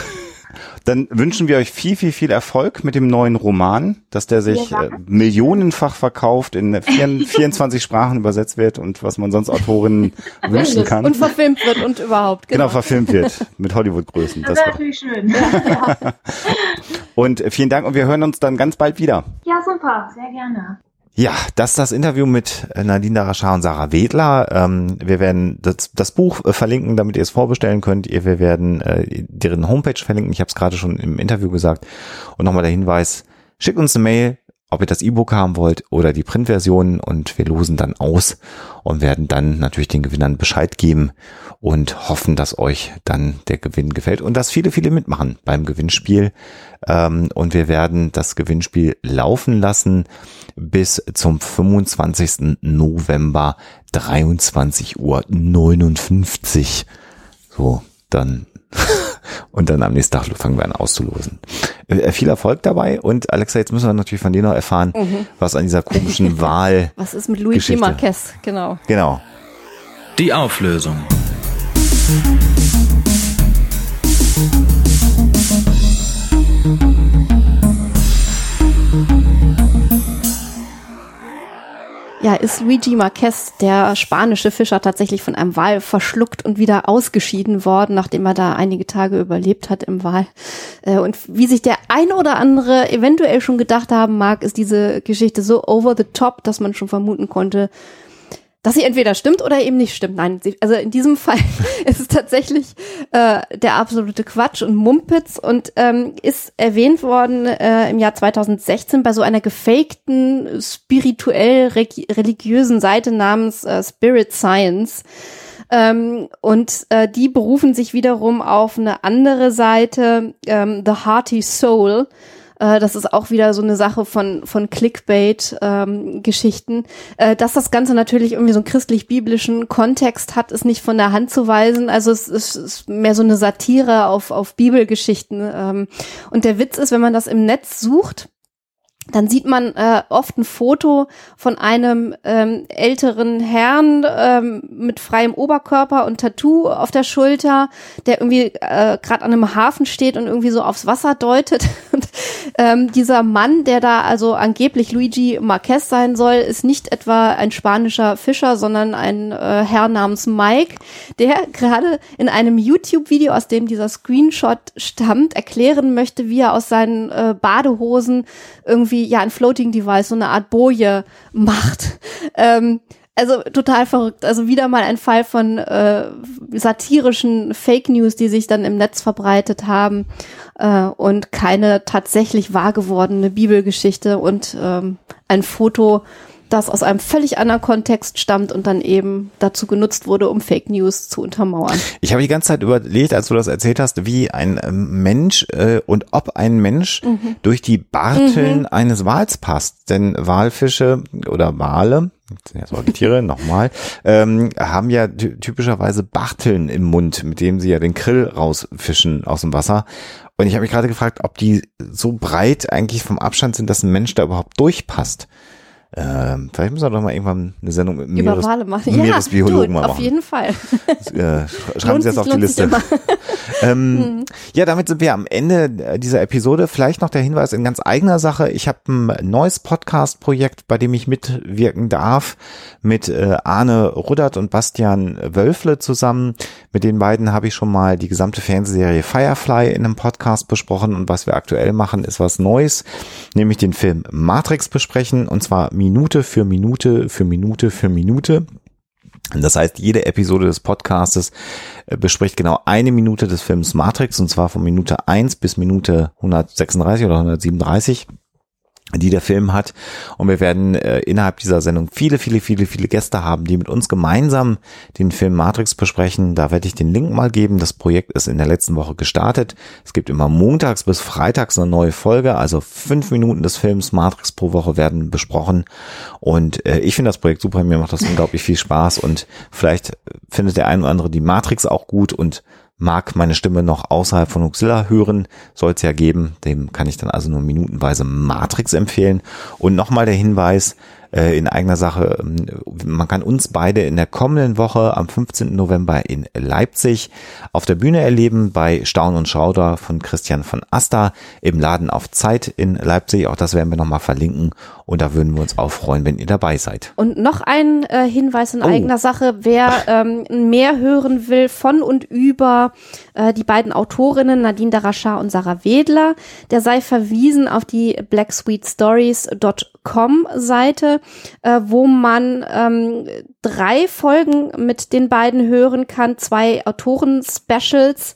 Dann wünschen wir euch viel, viel, viel Erfolg mit dem neuen Roman, dass der sich äh, millionenfach verkauft, in 24 (laughs) Sprachen übersetzt wird und was man sonst Autorinnen (laughs) wünschen kann. Und verfilmt wird und überhaupt. Genau, genau verfilmt wird mit Hollywood-Größen. Das, das wäre natürlich schön. Ja. (laughs) und vielen Dank und wir hören uns dann ganz bald wieder. Ja, super, sehr gerne. Ja, das ist das Interview mit Nadine Darashar und Sarah Wedler. Ähm, wir werden das, das Buch äh, verlinken, damit ihr es vorbestellen könnt. Wir werden äh, deren Homepage verlinken. Ich habe es gerade schon im Interview gesagt. Und nochmal der Hinweis, schickt uns eine Mail, ob ihr das E-Book haben wollt oder die Printversion und wir losen dann aus und werden dann natürlich den Gewinnern Bescheid geben und hoffen, dass euch dann der Gewinn gefällt und dass viele, viele mitmachen beim Gewinnspiel. Ähm, und wir werden das Gewinnspiel laufen lassen bis zum 25. November 23 Uhr 59. So, dann (laughs) und dann am nächsten Tag fangen wir an auszulosen. Äh, viel Erfolg dabei und Alexa, jetzt müssen wir natürlich von dir noch erfahren, mhm. was an dieser komischen (laughs) Wahl. was ist mit Luigi Marquez, genau. Genau. Die Auflösung. Ja, ist Luigi Marquez, der spanische Fischer, tatsächlich von einem Wal verschluckt und wieder ausgeschieden worden, nachdem er da einige Tage überlebt hat im Wal. Äh, und wie sich der ein oder andere eventuell schon gedacht haben mag, ist diese Geschichte so over the top, dass man schon vermuten konnte, dass sie entweder stimmt oder eben nicht stimmt. Nein, sie, also in diesem Fall (laughs) ist es tatsächlich äh, der absolute Quatsch und Mumpitz und ähm, ist erwähnt worden äh, im Jahr 2016 bei so einer gefakten spirituell religiösen Seite namens äh, Spirit Science. Ähm, und äh, die berufen sich wiederum auf eine andere Seite, ähm, The Hearty Soul äh, das ist auch wieder so eine Sache von, von Clickbait-Geschichten. Ähm, äh, dass das Ganze natürlich irgendwie so einen christlich-biblischen Kontext hat, ist nicht von der Hand zu weisen. Also es, es ist mehr so eine Satire auf, auf Bibelgeschichten. Ähm, und der Witz ist, wenn man das im Netz sucht, dann sieht man äh, oft ein Foto von einem ähm, älteren Herrn ähm, mit freiem Oberkörper und Tattoo auf der Schulter, der irgendwie äh, gerade an einem Hafen steht und irgendwie so aufs Wasser deutet. (laughs) Und ähm, dieser Mann, der da also angeblich Luigi Marquez sein soll, ist nicht etwa ein spanischer Fischer, sondern ein äh, Herr namens Mike, der (laughs) gerade in einem YouTube-Video, aus dem dieser Screenshot stammt, erklären möchte, wie er aus seinen äh, Badehosen irgendwie ja ein Floating Device, so eine Art Boje macht. Ähm, Also total verrückt. Also wieder mal ein Fall von äh, satirischen Fake News, die sich dann im Netz verbreitet haben äh, und keine tatsächlich wahr gewordene Bibelgeschichte und ähm, ein Foto, das aus einem völlig anderen Kontext stammt und dann eben dazu genutzt wurde, um Fake News zu untermauern. Ich habe die ganze Zeit überlegt, als du das erzählt hast, wie ein ähm, Mensch äh, und ob ein Mensch mhm. durch die Barteln mhm. eines Wals passt. Denn Walfische oder Wale, ja Säugetiere, (laughs) nochmal, ähm, haben ja typischerweise Barteln im Mund, mit dem sie ja den Krill rausfischen aus dem Wasser. Und ich habe mich gerade gefragt, ob die so breit eigentlich vom Abstand sind, dass ein Mensch da überhaupt durchpasst. Ähm, vielleicht müssen wir doch mal irgendwann eine Sendung mit Meeres, machen. Meeresbiologen ja, mal machen. Auf jeden Fall. Äh, (laughs) schreiben Sie das auf die Liste. (laughs) ähm, mhm. Ja, damit sind wir am Ende dieser Episode. Vielleicht noch der Hinweis in ganz eigener Sache. Ich habe ein neues Podcast-Projekt, bei dem ich mitwirken darf, mit äh, Arne Ruddert und Bastian Wölfle zusammen. Mit den beiden habe ich schon mal die gesamte Fernsehserie Firefly in einem Podcast besprochen. Und was wir aktuell machen, ist was Neues, nämlich den Film Matrix besprechen. Und zwar Minute für Minute für Minute für Minute. Das heißt, jede Episode des Podcastes äh, bespricht genau eine Minute des Films Matrix und zwar von Minute 1 bis Minute 136 oder 137 die der Film hat. Und wir werden äh, innerhalb dieser Sendung viele, viele, viele, viele Gäste haben, die mit uns gemeinsam den Film Matrix besprechen. Da werde ich den Link mal geben. Das Projekt ist in der letzten Woche gestartet. Es gibt immer montags bis freitags eine neue Folge. Also fünf Minuten des Films Matrix pro Woche werden besprochen. Und äh, ich finde das Projekt super. Mir macht das unglaublich viel Spaß. Und vielleicht findet der ein oder andere die Matrix auch gut und mag meine Stimme noch außerhalb von Huxilla hören, soll es ja geben. Dem kann ich dann also nur minutenweise Matrix empfehlen. Und nochmal der Hinweis, äh, in eigener Sache. Ähm, man kann uns beide in der kommenden Woche am 15. November in Leipzig auf der Bühne erleben bei Staun und Schauder von Christian von Asta im Laden auf Zeit in Leipzig. Auch das werden wir nochmal verlinken und da würden wir uns auch freuen, wenn ihr dabei seid. Und noch ein äh, Hinweis in oh. eigener Sache, wer ähm, mehr hören will von und über äh, die beiden Autorinnen Nadine Darachar und Sarah Wedler, der sei verwiesen auf die blacksweetstories.com Seite, äh, wo man ähm, drei Folgen mit den beiden hören kann, zwei Autoren-Specials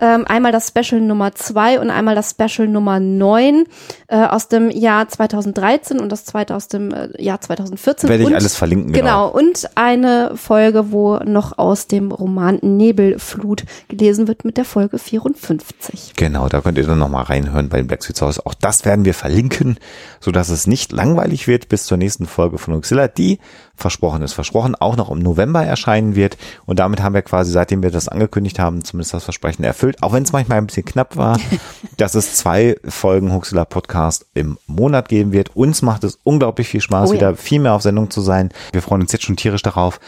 ähm, einmal das Special Nummer 2 und einmal das Special Nummer 9 äh, aus dem Jahr 2013 und das zweite aus dem äh, Jahr 2014. Werde ich und, alles verlinken, genau. Genau, und eine Folge, wo noch aus dem Roman Nebelflut gelesen wird mit der Folge 54. Genau, da könnt ihr dann nochmal reinhören bei den Black Sweet House. Auch das werden wir verlinken, sodass es nicht langweilig wird bis zur nächsten Folge von Oxilla, die versprochen ist, versprochen auch noch im November erscheinen wird. Und damit haben wir quasi, seitdem wir das angekündigt haben, zumindest das Versprechen erfüllt, auch wenn es manchmal ein bisschen knapp war, (laughs) dass es zwei Folgen Huxilla Podcast im Monat geben wird. Uns macht es unglaublich viel Spaß, oh ja. wieder viel mehr auf Sendung zu sein. Wir freuen uns jetzt schon tierisch darauf,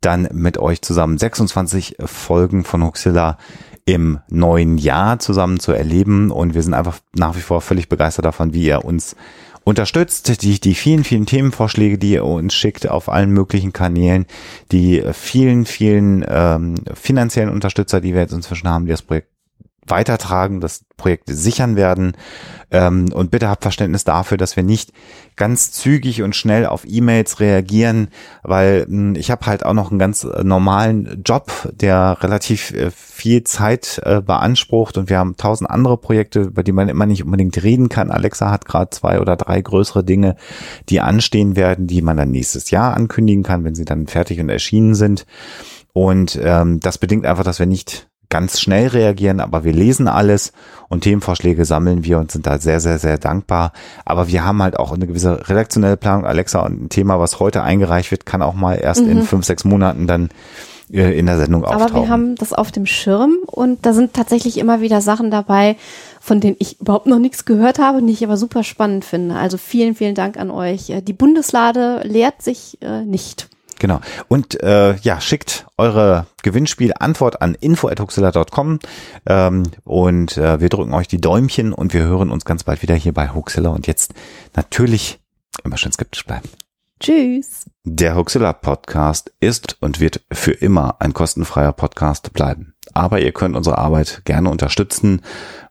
dann mit euch zusammen 26 Folgen von Huxilla im neuen Jahr zusammen zu erleben. Und wir sind einfach nach wie vor völlig begeistert davon, wie ihr uns unterstützt, die, die vielen, vielen Themenvorschläge, die ihr uns schickt auf allen möglichen Kanälen, die vielen, vielen ähm, finanziellen Unterstützer, die wir jetzt inzwischen haben, die das Projekt weitertragen, das Projekt sichern werden. Ähm, und bitte habt Verständnis dafür, dass wir nicht ganz zügig und schnell auf E-Mails reagieren, weil mh, hm, ich habe halt auch noch einen ganz äh, normalen Job, der relativ äh, viel Zeit äh, beansprucht und wir haben tausend andere Projekte, über die man immer nicht unbedingt reden kann. Alexa hat gerade zwei oder drei größere Dinge, die anstehen werden, die man dann nächstes Jahr ankündigen kann, wenn sie dann fertig und erschienen sind. Und ähm, das bedingt einfach, dass wir nicht ganz schnell reagieren, aber wir lesen alles und Themenvorschläge sammeln wir und sind da sehr, sehr, sehr dankbar. Aber wir haben halt auch eine gewisse redaktionelle Planung. Alexa, und ein Thema, was heute eingereicht wird, kann auch mal erst mhm. in fünf, sechs Monaten dann äh, in der Sendung auftauchen. Aber wir haben das auf dem Schirm und da sind tatsächlich immer wieder Sachen dabei, von denen ich überhaupt noch nichts gehört habe, die ich aber super spannend finde. Also vielen, vielen Dank an euch. Die Bundeslade leert sich äh, nicht. Genau. Und äh, ja, schickt eure Gewinnspiel-Antwort an info.huxilla.com ähm, und äh, wir drücken euch die Däumchen und wir hören uns ganz bald wieder hier bei Huxilla und jetzt natürlich immer schön skeptisch bleiben. Tschüss. Der Huxilla Podcast ist und wird für immer ein kostenfreier Podcast bleiben. Aber ihr könnt unsere Arbeit gerne unterstützen